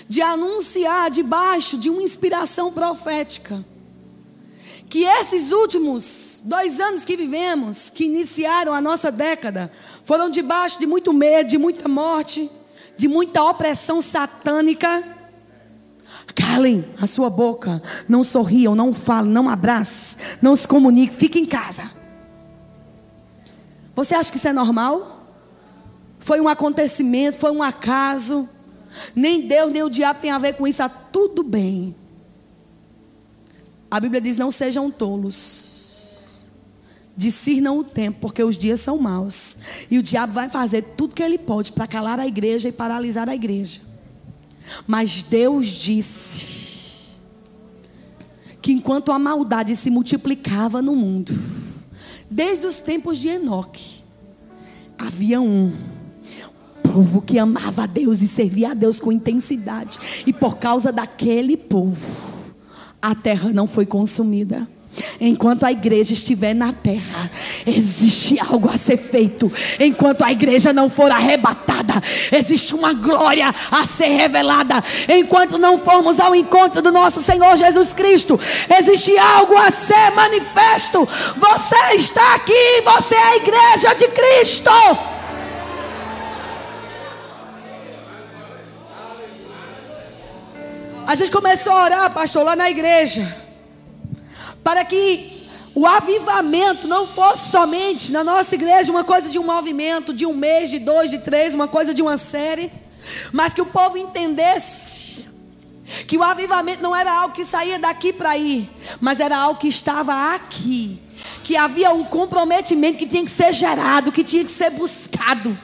de anunciar debaixo de uma inspiração profética, que esses últimos dois anos que vivemos, que iniciaram a nossa década, foram debaixo de muito medo, de muita morte, de muita opressão satânica Calem a sua boca. Não sorriam, não falem, não abracem, não se comuniquem. Fique em casa. Você acha que isso é normal? Foi um acontecimento, foi um acaso. Nem Deus, nem o diabo tem a ver com isso. Está tudo bem. A Bíblia diz: não sejam tolos. Discernam o tempo, porque os dias são maus. E o diabo vai fazer tudo que ele pode para calar a igreja e paralisar a igreja. Mas Deus disse que enquanto a maldade se multiplicava no mundo, desde os tempos de Enoque, havia um povo que amava a Deus e servia a Deus com intensidade, e por causa daquele povo, a terra não foi consumida. Enquanto a igreja estiver na terra, existe algo a ser feito. Enquanto a igreja não for arrebatada, existe uma glória a ser revelada. Enquanto não formos ao encontro do nosso Senhor Jesus Cristo, existe algo a ser manifesto. Você está aqui, você é a igreja de Cristo. A gente começou a orar, pastor, lá na igreja para que o avivamento não fosse somente na nossa igreja uma coisa de um movimento, de um mês, de dois, de três, uma coisa de uma série, mas que o povo entendesse que o avivamento não era algo que saía daqui para ir, mas era algo que estava aqui, que havia um comprometimento que tinha que ser gerado, que tinha que ser buscado.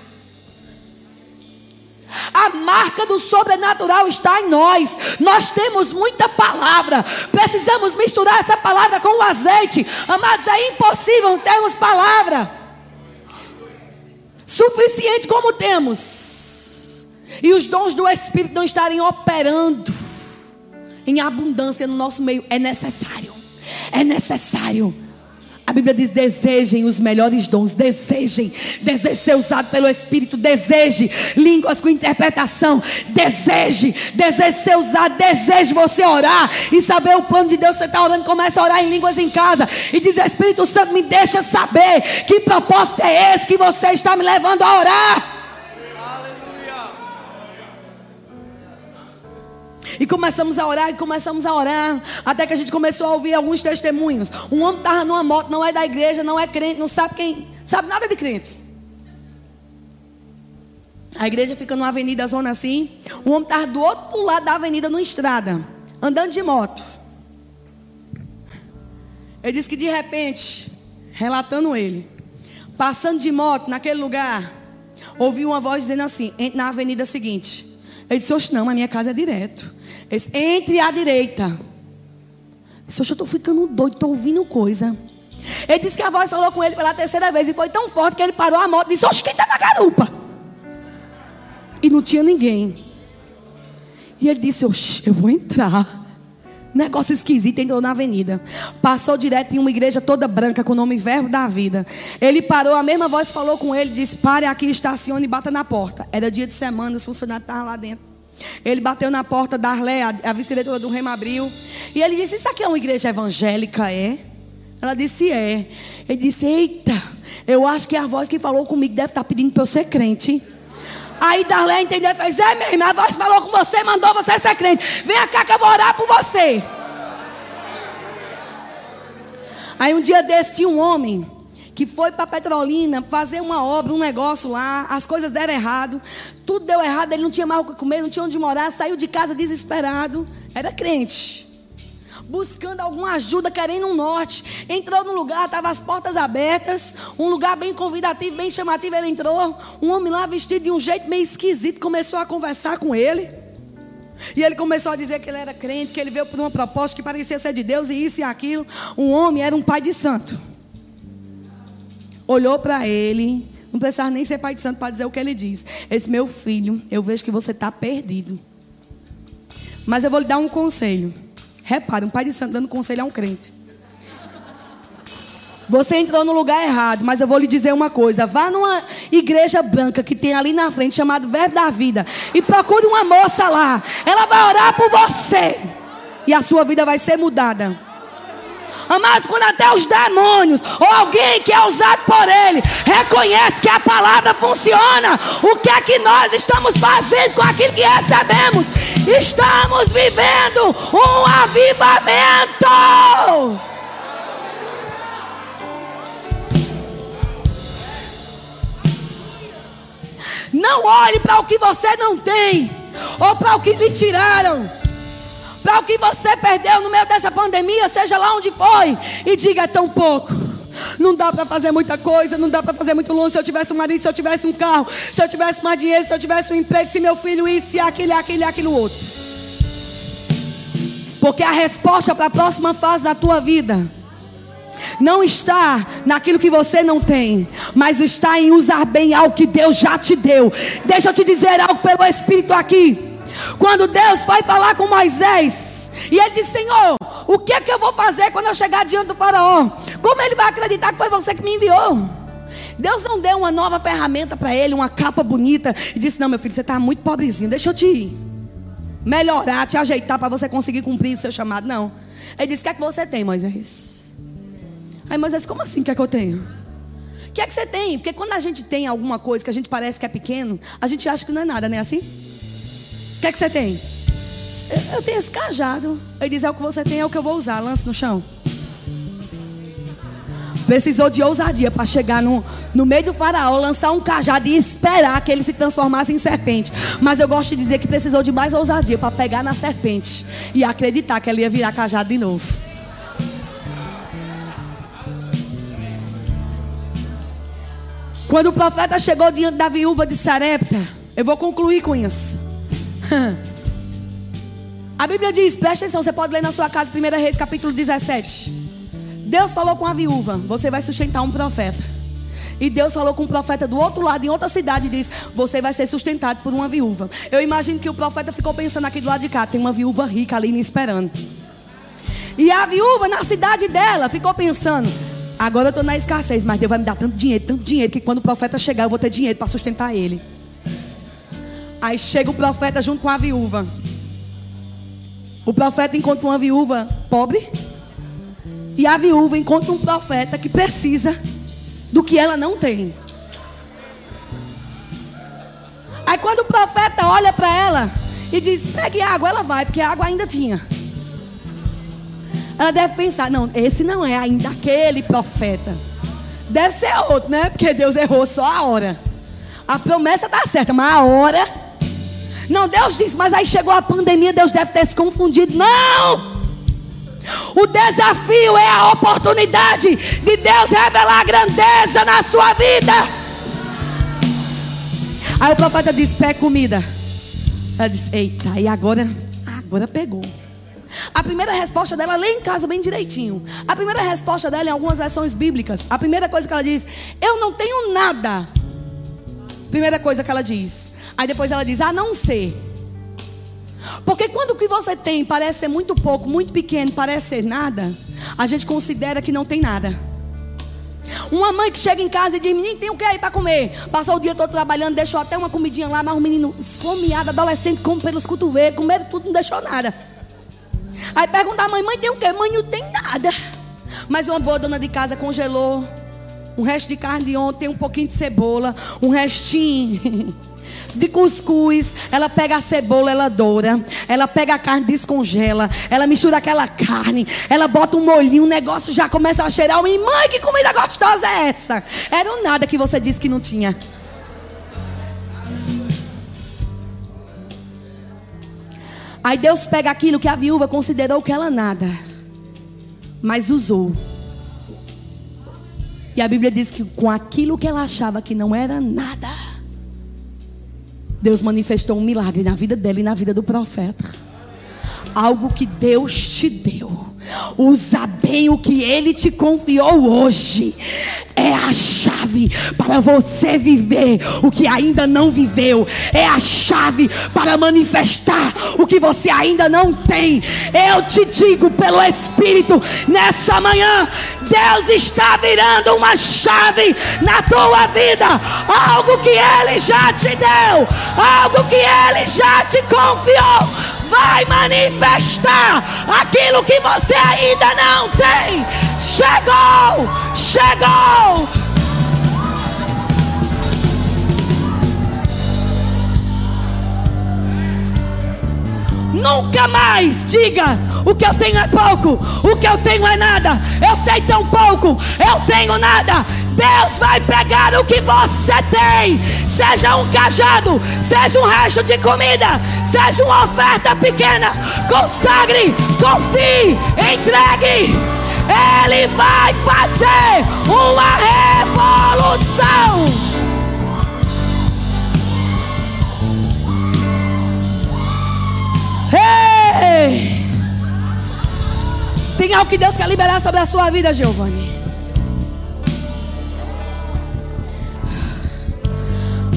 A marca do sobrenatural está em nós. Nós temos muita palavra. Precisamos misturar essa palavra com o azeite. Amados, é impossível termos palavra suficiente como temos. E os dons do Espírito não estarem operando em abundância no nosso meio. É necessário. É necessário a Bíblia diz: desejem os melhores dons, desejem, deseje ser usado pelo Espírito, deseje línguas com interpretação, deseje, deseje ser usado, deseje você orar e saber o plano de Deus. Você está orando, começa a orar em línguas em casa e diz: Espírito Santo, me deixa saber que propósito é esse que você está me levando a orar. E começamos a orar, e começamos a orar, até que a gente começou a ouvir alguns testemunhos. Um homem estava numa moto, não é da igreja, não é crente, não sabe quem, sabe nada de crente. A igreja fica numa avenida zona assim. O homem estava do outro lado da avenida, numa estrada, andando de moto. Ele disse que de repente, relatando ele, passando de moto naquele lugar, ouviu uma voz dizendo assim: entre na avenida seguinte. Ele disse: Oxe, não, a minha casa é direto. Disse, entre à direita. Eu disse, eu estou ficando doido, estou ouvindo coisa. Ele disse que a voz falou com ele pela terceira vez e foi tão forte que ele parou a moto e disse: Oxe, quem está na garupa? E não tinha ninguém. E ele disse: Oxe, eu vou entrar. Negócio esquisito, entrou na avenida. Passou direto em uma igreja toda branca com o nome Verbo da Vida. Ele parou, a mesma voz falou com ele, disse: Pare aqui, estacione e bata na porta. Era dia de semana, os funcionários estavam lá dentro. Ele bateu na porta da Arlé, a vice-diretora do Rema abriu. E ele disse: Isso aqui é uma igreja evangélica, é? Ela disse: É. Ele disse: Eita, eu acho que a voz que falou comigo deve estar pedindo para eu ser crente. Aí Darlé entendeu e fez: É mesmo, a voz falou com você, mandou você ser crente. Vem cá que eu vou orar por você. Aí um dia desse um homem que foi para Petrolina fazer uma obra, um negócio lá, as coisas deram errado, tudo deu errado, ele não tinha mais o que comer, não tinha onde morar, saiu de casa desesperado, era crente buscando alguma ajuda, querendo um norte. Entrou num lugar, estavam as portas abertas, um lugar bem convidativo, bem chamativo. Ele entrou, um homem lá vestido de um jeito meio esquisito, começou a conversar com ele. E ele começou a dizer que ele era crente, que ele veio por uma proposta que parecia ser de Deus e isso e aquilo. Um homem era um pai de santo. Olhou para ele, não precisava nem ser pai de santo para dizer o que ele diz. Esse meu filho, eu vejo que você está perdido. Mas eu vou lhe dar um conselho. Repare, um pai de santo dando conselho a um crente. Você entrou no lugar errado, mas eu vou lhe dizer uma coisa: vá numa igreja branca que tem ali na frente, chamado Verbo da Vida, e procure uma moça lá. Ela vai orar por você, e a sua vida vai ser mudada. Amados, quando até os demônios ou alguém que é usado por ele reconhece que a palavra funciona, o que é que nós estamos fazendo com aquilo que recebemos? Estamos vivendo um avivamento. Não olhe para o que você não tem, ou para o que lhe tiraram, para o que você perdeu no meio dessa pandemia, seja lá onde foi, e diga: é tão pouco. Não dá para fazer muita coisa, não dá para fazer muito longe. Se eu tivesse um marido, se eu tivesse um carro, se eu tivesse mais dinheiro, se eu tivesse um emprego, se meu filho isso, se aquele, aquele, aquilo outro. Porque a resposta para a próxima fase da tua vida não está naquilo que você não tem, mas está em usar bem algo que Deus já te deu. Deixa eu te dizer algo pelo Espírito aqui. Quando Deus foi falar com Moisés, e ele disse: Senhor, o que é que eu vou fazer quando eu chegar diante do Faraó? Como ele vai acreditar que foi você que me enviou? Deus não deu uma nova ferramenta para ele, uma capa bonita, e disse: Não, meu filho, você está muito pobrezinho, deixa eu te melhorar, te ajeitar para você conseguir cumprir o seu chamado. Não. Ele disse: O que é que você tem, Moisés? Aí Moisés, como assim? O que é que eu tenho? O que é que você tem? Porque quando a gente tem alguma coisa que a gente parece que é pequeno, a gente acha que não é nada, não é assim? Que é que você tem? Eu tenho esse cajado. Ele diz: É o que você tem, é o que eu vou usar. Lance no chão. Precisou de ousadia para chegar no, no meio do faraó, lançar um cajado e esperar que ele se transformasse em serpente. Mas eu gosto de dizer que precisou de mais ousadia para pegar na serpente e acreditar que ele ia virar cajado de novo. Quando o profeta chegou diante da viúva de Sarepta, eu vou concluir com isso. A Bíblia diz, preste atenção, você pode ler na sua casa, 1 Reis, capítulo 17. Deus falou com a viúva: Você vai sustentar um profeta. E Deus falou com um profeta do outro lado, em outra cidade, e diz: Você vai ser sustentado por uma viúva. Eu imagino que o profeta ficou pensando aqui do lado de cá: Tem uma viúva rica ali me esperando. E a viúva, na cidade dela, ficou pensando: Agora eu estou na escassez, mas Deus vai me dar tanto dinheiro, tanto dinheiro, que quando o profeta chegar, eu vou ter dinheiro para sustentar ele. Aí chega o profeta junto com a viúva. O profeta encontra uma viúva pobre. E a viúva encontra um profeta que precisa do que ela não tem. Aí quando o profeta olha para ela e diz: Pegue água, ela vai, porque a água ainda tinha. Ela deve pensar: Não, esse não é ainda aquele profeta. Deve ser outro, né? Porque Deus errou só a hora. A promessa está certa, mas a hora não, Deus disse, mas aí chegou a pandemia, Deus deve ter se confundido. Não! O desafio é a oportunidade de Deus revelar a grandeza na sua vida. Aí o profeta disse: Pé comida. Ela disse: Eita, e agora? Agora pegou. A primeira resposta dela, lê em casa bem direitinho. A primeira resposta dela, em algumas versões bíblicas, a primeira coisa que ela diz: Eu não tenho nada. Primeira coisa que ela diz: Aí depois ela diz: a não ser. Porque quando o que você tem parece ser muito pouco, muito pequeno, parece ser nada, a gente considera que não tem nada. Uma mãe que chega em casa e diz: Menino, tem o que aí para comer? Passou o dia todo trabalhando, deixou até uma comidinha lá, mas o menino esfomeado, adolescente, come pelos cotovelos, com medo de tudo, não deixou nada. Aí pergunta a mãe: Mãe, tem o que? Mãe, não tem nada. Mas uma boa dona de casa congelou um resto de carne de ontem, um pouquinho de cebola, um restinho. de cuscuz, ela pega a cebola, ela doura, ela pega a carne, descongela, ela mistura aquela carne, ela bota um molhinho, o negócio já começa a cheirar. E mãe, que comida gostosa é essa? Era um nada que você disse que não tinha. Aí Deus pega aquilo que a viúva considerou que ela nada, mas usou. E a Bíblia diz que com aquilo que ela achava que não era nada, Deus manifestou um milagre na vida dela e na vida do profeta. Algo que Deus te deu. Usa bem o que Ele te confiou hoje. É a chave para você viver o que ainda não viveu. É a chave para manifestar o que você ainda não tem. Eu te digo pelo Espírito nessa manhã: Deus está virando uma chave na tua vida. Algo que Ele já te deu, algo que Ele já te confiou. Vai manifestar aquilo que você ainda não tem. Chegou, chegou. Nunca mais diga: o que eu tenho é pouco, o que eu tenho é nada, eu sei tão pouco, eu tenho nada. Deus vai pegar o que você tem, seja um cajado, seja um resto de comida, seja uma oferta pequena. Consagre, confie, entregue. Ele vai fazer uma revolução. Ei! Tem algo que Deus quer liberar sobre a sua vida, Giovanni.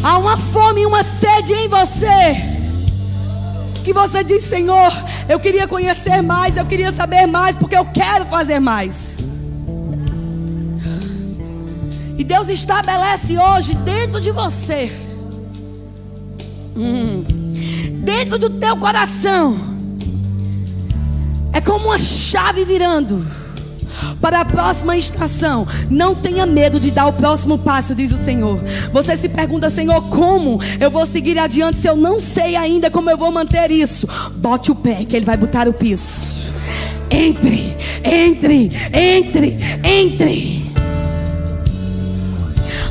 Há uma fome e uma sede em você. Que você diz, Senhor, eu queria conhecer mais, eu queria saber mais, porque eu quero fazer mais. E Deus estabelece hoje dentro de você, hum, dentro do teu coração, é como uma chave virando para a próxima estação. Não tenha medo de dar o próximo passo, diz o Senhor. Você se pergunta, Senhor, como eu vou seguir adiante se eu não sei ainda como eu vou manter isso? Bote o pé, que Ele vai botar o piso. Entre, entre, entre, entre.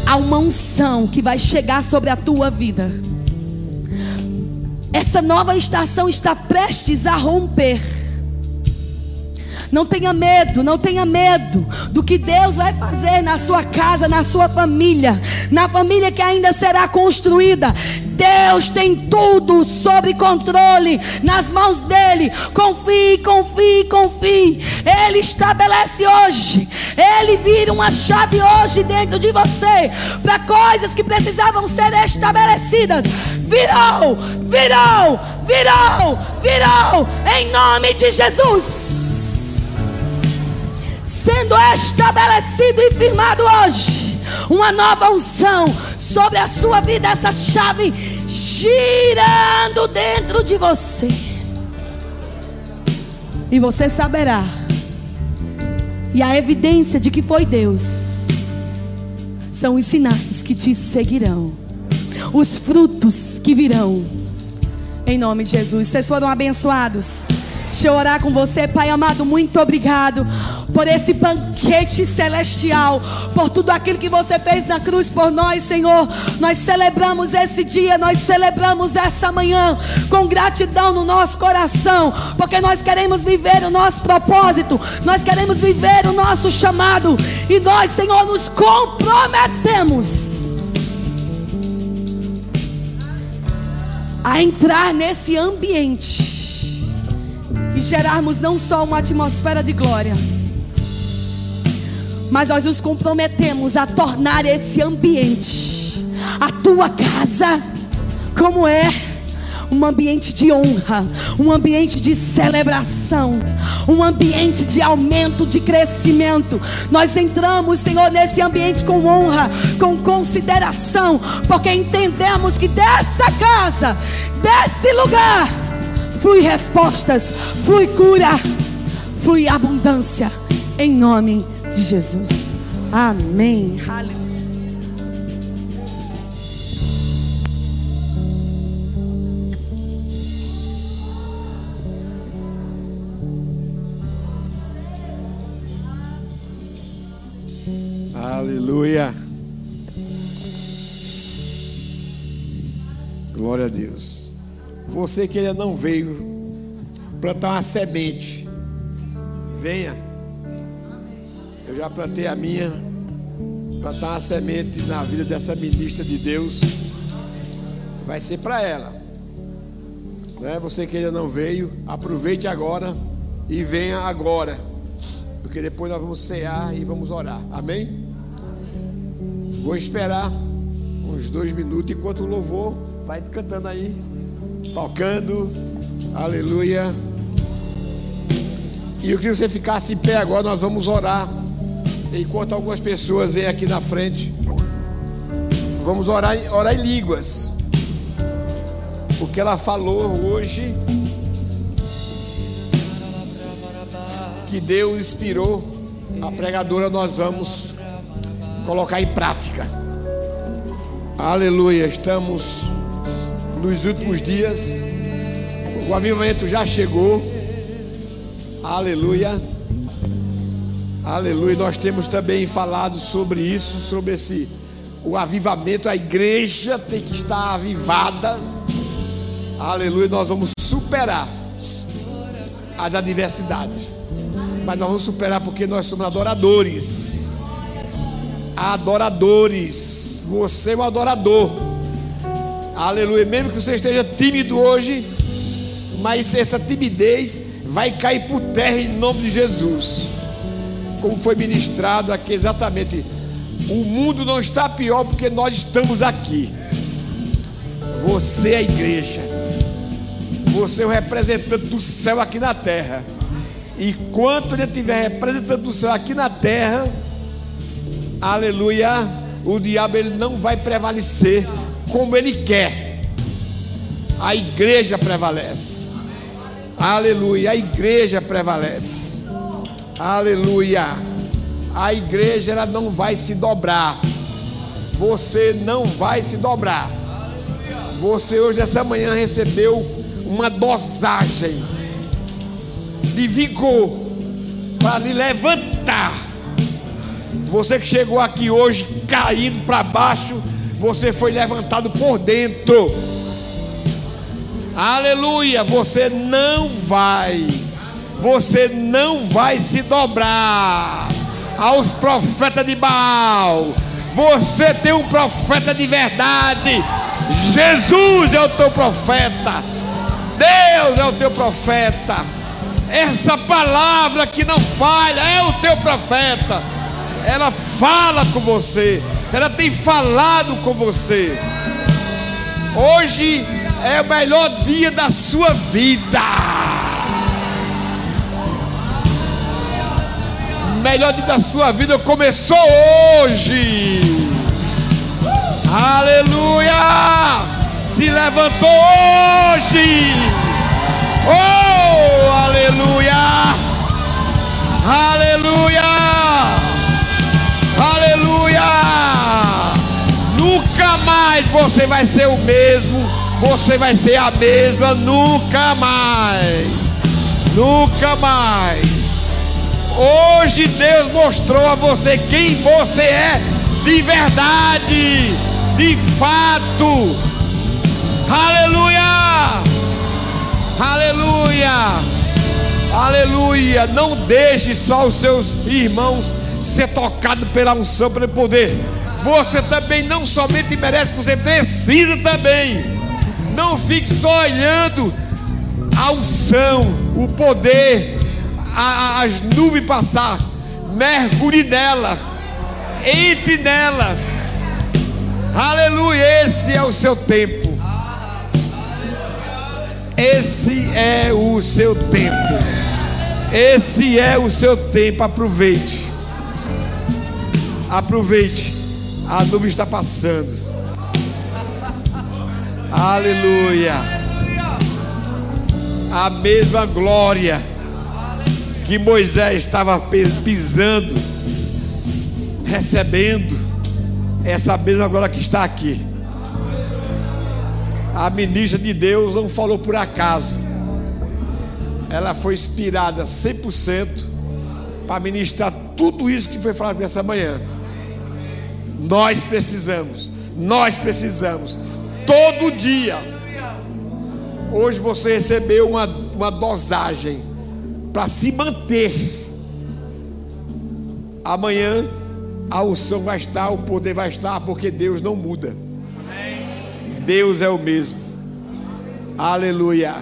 Há uma unção que vai chegar sobre a tua vida. Essa nova estação está prestes a romper. Não tenha medo, não tenha medo do que Deus vai fazer na sua casa, na sua família, na família que ainda será construída. Deus tem tudo sob controle nas mãos dele. Confie, confie, confie. Ele estabelece hoje. Ele vira uma chave hoje dentro de você para coisas que precisavam ser estabelecidas. Virou, virou, virou, virou em nome de Jesus sendo estabelecido e firmado hoje. Uma nova unção sobre a sua vida, essa chave girando dentro de você. E você saberá. E a evidência de que foi Deus são os sinais que te seguirão, os frutos que virão. Em nome de Jesus. Vocês foram abençoados. Deixa eu orar com você, Pai amado. Muito obrigado por esse banquete celestial, por tudo aquilo que você fez na cruz por nós, Senhor. Nós celebramos esse dia, nós celebramos essa manhã com gratidão no nosso coração, porque nós queremos viver o nosso propósito, nós queremos viver o nosso chamado, e nós, Senhor, nos comprometemos. A entrar nesse ambiente e gerarmos não só uma atmosfera de glória, mas nós nos comprometemos a tornar esse ambiente, a tua casa, como é um ambiente de honra, um ambiente de celebração, um ambiente de aumento, de crescimento. Nós entramos, Senhor, nesse ambiente com honra, com consideração, porque entendemos que dessa casa, desse lugar, flui respostas, flui cura, flui abundância, em nome de Jesus. Amém. Aleluia. Aleluia. Glória a Deus. Você que ainda não veio plantar uma semente, venha. Eu já plantei a minha. Plantar uma semente na vida dessa ministra de Deus. Vai ser para ela. Né? Você que ainda não veio, aproveite agora e venha agora. Porque depois nós vamos cear e vamos orar. Amém? Vou esperar uns dois minutos enquanto o louvor vai cantando aí, tocando, aleluia. E eu queria que você ficasse em pé agora, nós vamos orar. Enquanto algumas pessoas vêm aqui na frente, vamos orar, orar em línguas. O que ela falou hoje, que Deus inspirou a pregadora, nós vamos colocar em prática. Aleluia, estamos nos últimos dias, o avivamento já chegou. Aleluia, aleluia. Nós temos também falado sobre isso, sobre esse o avivamento. A igreja tem que estar avivada. Aleluia, nós vamos superar as adversidades, mas nós vamos superar porque nós somos adoradores adoradores. Você é o adorador. Aleluia. Mesmo que você esteja tímido hoje, mas essa timidez vai cair por terra em nome de Jesus. Como foi ministrado aqui exatamente. O mundo não está pior porque nós estamos aqui. Você é a igreja. Você é o representante do céu aqui na terra. E quanto ele estiver representante do céu aqui na terra, aleluia, o diabo ele não vai prevalecer como ele quer. A igreja prevalece. Aleluia, a igreja prevalece. Aleluia. A igreja ela não vai se dobrar. Você não vai se dobrar. Você hoje essa manhã recebeu uma dosagem de vigor para lhe levantar você que chegou aqui hoje caído para baixo, você foi levantado por dentro. Aleluia, você não vai, você não vai se dobrar aos profetas de Baal. Você tem um profeta de verdade. Jesus é o teu profeta. Deus é o teu profeta. Essa palavra que não falha é o teu profeta ela fala com você, ela tem falado com você. Hoje é o melhor dia da sua vida. Melhor dia da sua vida começou hoje. Aleluia! Se levantou hoje. Oh, aleluia! Aleluia! Aleluia! Nunca mais você vai ser o mesmo, você vai ser a mesma, nunca mais. Nunca mais. Hoje Deus mostrou a você quem você é de verdade, de fato. Aleluia! Aleluia! Aleluia! Não deixe só os seus irmãos ser tocado pela unção, pelo poder. Você também não somente merece, você precisa também. Não fique só olhando a unção, o poder, a, as nuvens passar. Mergulhe nela, entre nela. Aleluia, esse é o seu tempo. Esse é o seu tempo. Esse é o seu tempo. Aproveite. Aproveite. A nuvem está passando. Aleluia. A mesma glória que Moisés estava pisando, recebendo, essa mesma glória que está aqui. A ministra de Deus não falou por acaso. Ela foi inspirada 100% para ministrar tudo isso que foi falado nessa manhã. Nós precisamos, nós precisamos, todo dia. Hoje você recebeu uma, uma dosagem para se manter. Amanhã a unção vai estar, o poder vai estar, porque Deus não muda. Deus é o mesmo. Aleluia.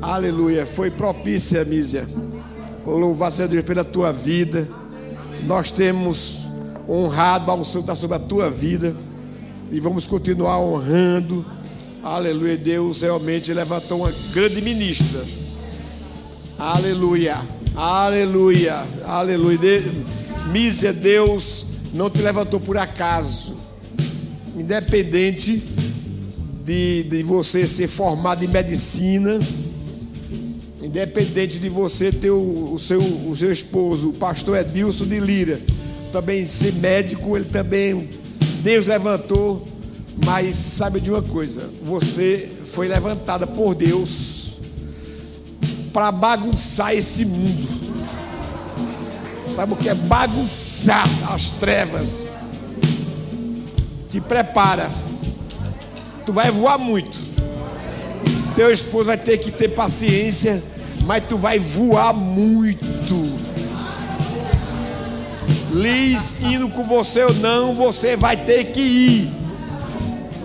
Aleluia. Foi propícia, Mísia. Louvar a Deus pela tua vida. Nós temos honrado, a unção está sobre a tua vida. E vamos continuar honrando. Aleluia. Deus realmente levantou uma grande ministra. Aleluia. Aleluia. Aleluia. Mísia, Deus não te levantou por acaso. Independente de, de você ser formado em medicina, independente de você ter o, o, seu, o seu esposo, o pastor Edilson de Lira, também ser médico, ele também, Deus levantou, mas sabe de uma coisa, você foi levantada por Deus para bagunçar esse mundo. Sabe o que é bagunçar as trevas? Te prepara tu vai voar muito. Teu esposo vai ter que ter paciência, mas tu vai voar muito. Liz indo com você ou não, você vai ter que ir.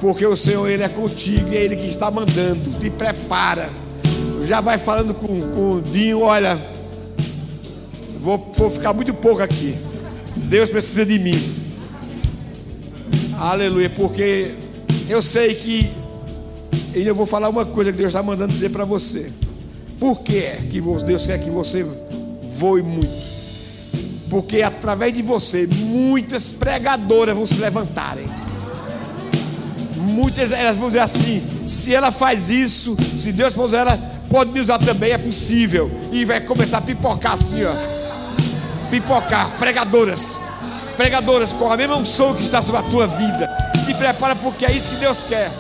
Porque o Senhor, Ele é contigo e é Ele que está mandando. Te prepara. Já vai falando com, com o Dinho: olha, vou, vou ficar muito pouco aqui. Deus precisa de mim. Aleluia, porque eu sei que e eu vou falar uma coisa que Deus está mandando dizer para você. Por que é que Deus quer que você voe muito? Porque através de você, muitas pregadoras vão se levantarem. Muitas elas vão dizer assim: se ela faz isso, se Deus pode ela, pode me usar também, é possível. E vai começar a pipocar assim, ó. Pipocar, pregadoras. Pregadoras com a mesma unção que está sobre a tua vida te prepara porque é isso que Deus quer.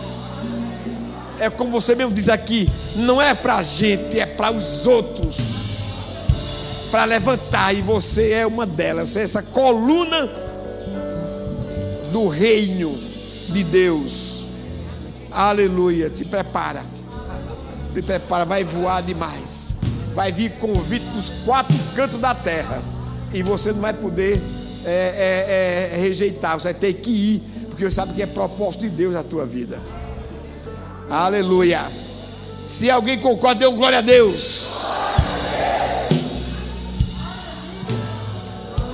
É como você mesmo diz aqui, não é para a gente, é para os outros. Para levantar, e você é uma delas, é essa coluna do reino de Deus. Aleluia, te prepara. Te prepara, vai voar demais. Vai vir convite dos quatro cantos da terra. E você não vai poder é, é, é, rejeitar, você vai ter que ir porque sabe que é propósito de Deus a tua vida. Aleluia. Se alguém concorda, dê um glória a Deus.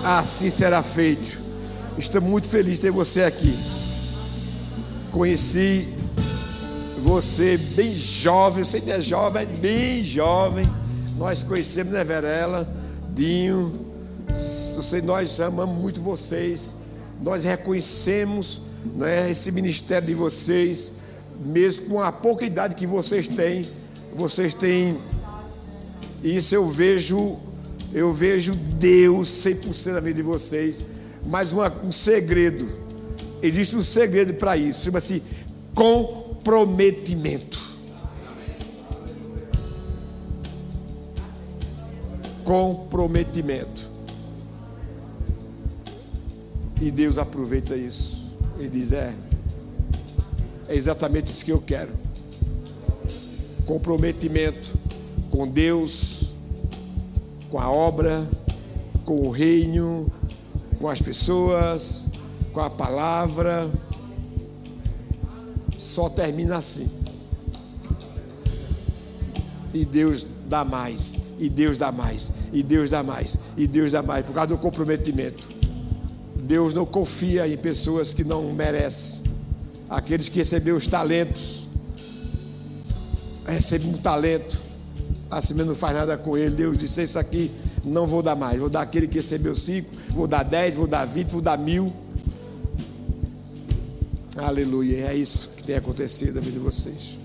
Assim será feito. Estou muito feliz de ter você aqui. Conheci você bem jovem, você ainda é jovem, é bem jovem. Nós conhecemos, né, Verela, Dinho. Você, nós amamos muito vocês. Nós reconhecemos né, esse ministério de vocês, mesmo com a pouca idade que vocês têm, vocês têm isso eu vejo, eu vejo Deus 100% na vida de vocês, mas uma, um segredo, existe um segredo para isso, chama-se comprometimento. Comprometimento. E Deus aproveita isso. Ele diz: É, é exatamente isso que eu quero. Comprometimento com Deus, com a obra, com o reino, com as pessoas, com a palavra. Só termina assim. E Deus dá mais, e Deus dá mais, e Deus dá mais, e Deus dá mais, por causa do comprometimento. Deus não confia em pessoas que não merecem. Aqueles que receberam os talentos. recebe um talento, assim mesmo não faz nada com ele. Deus disse: Isso aqui não vou dar mais, vou dar aquele que recebeu cinco, vou dar dez, vou dar vinte, vou dar mil. Aleluia, é isso tem acontecido na vida de vocês.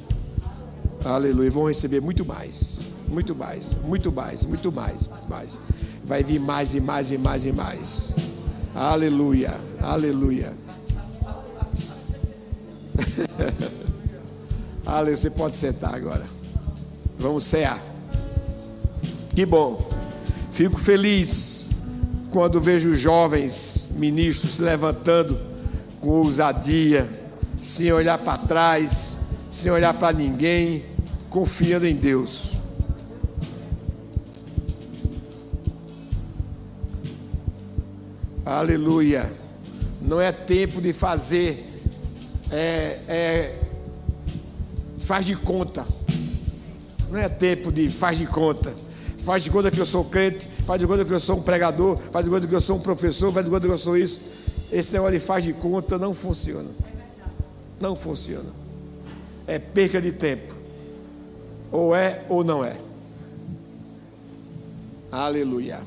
Aleluia, vão receber muito mais, muito mais, muito mais, muito mais, muito mais. Vai vir mais e mais e mais e mais. Aleluia, aleluia. Aleluia, você pode sentar agora. Vamos cear. Que bom. Fico feliz quando vejo jovens ministros se levantando com ousadia, sem olhar para trás, sem olhar para ninguém, confiando em Deus. Aleluia. Não é tempo de fazer, é, é, faz de conta. Não é tempo de faz de conta. Faz de conta que eu sou crente, faz de conta que eu sou um pregador, faz de conta que eu sou um professor, faz de conta que eu sou isso. Esse negócio de faz de conta não funciona. Não funciona. É perca de tempo. Ou é ou não é. Aleluia.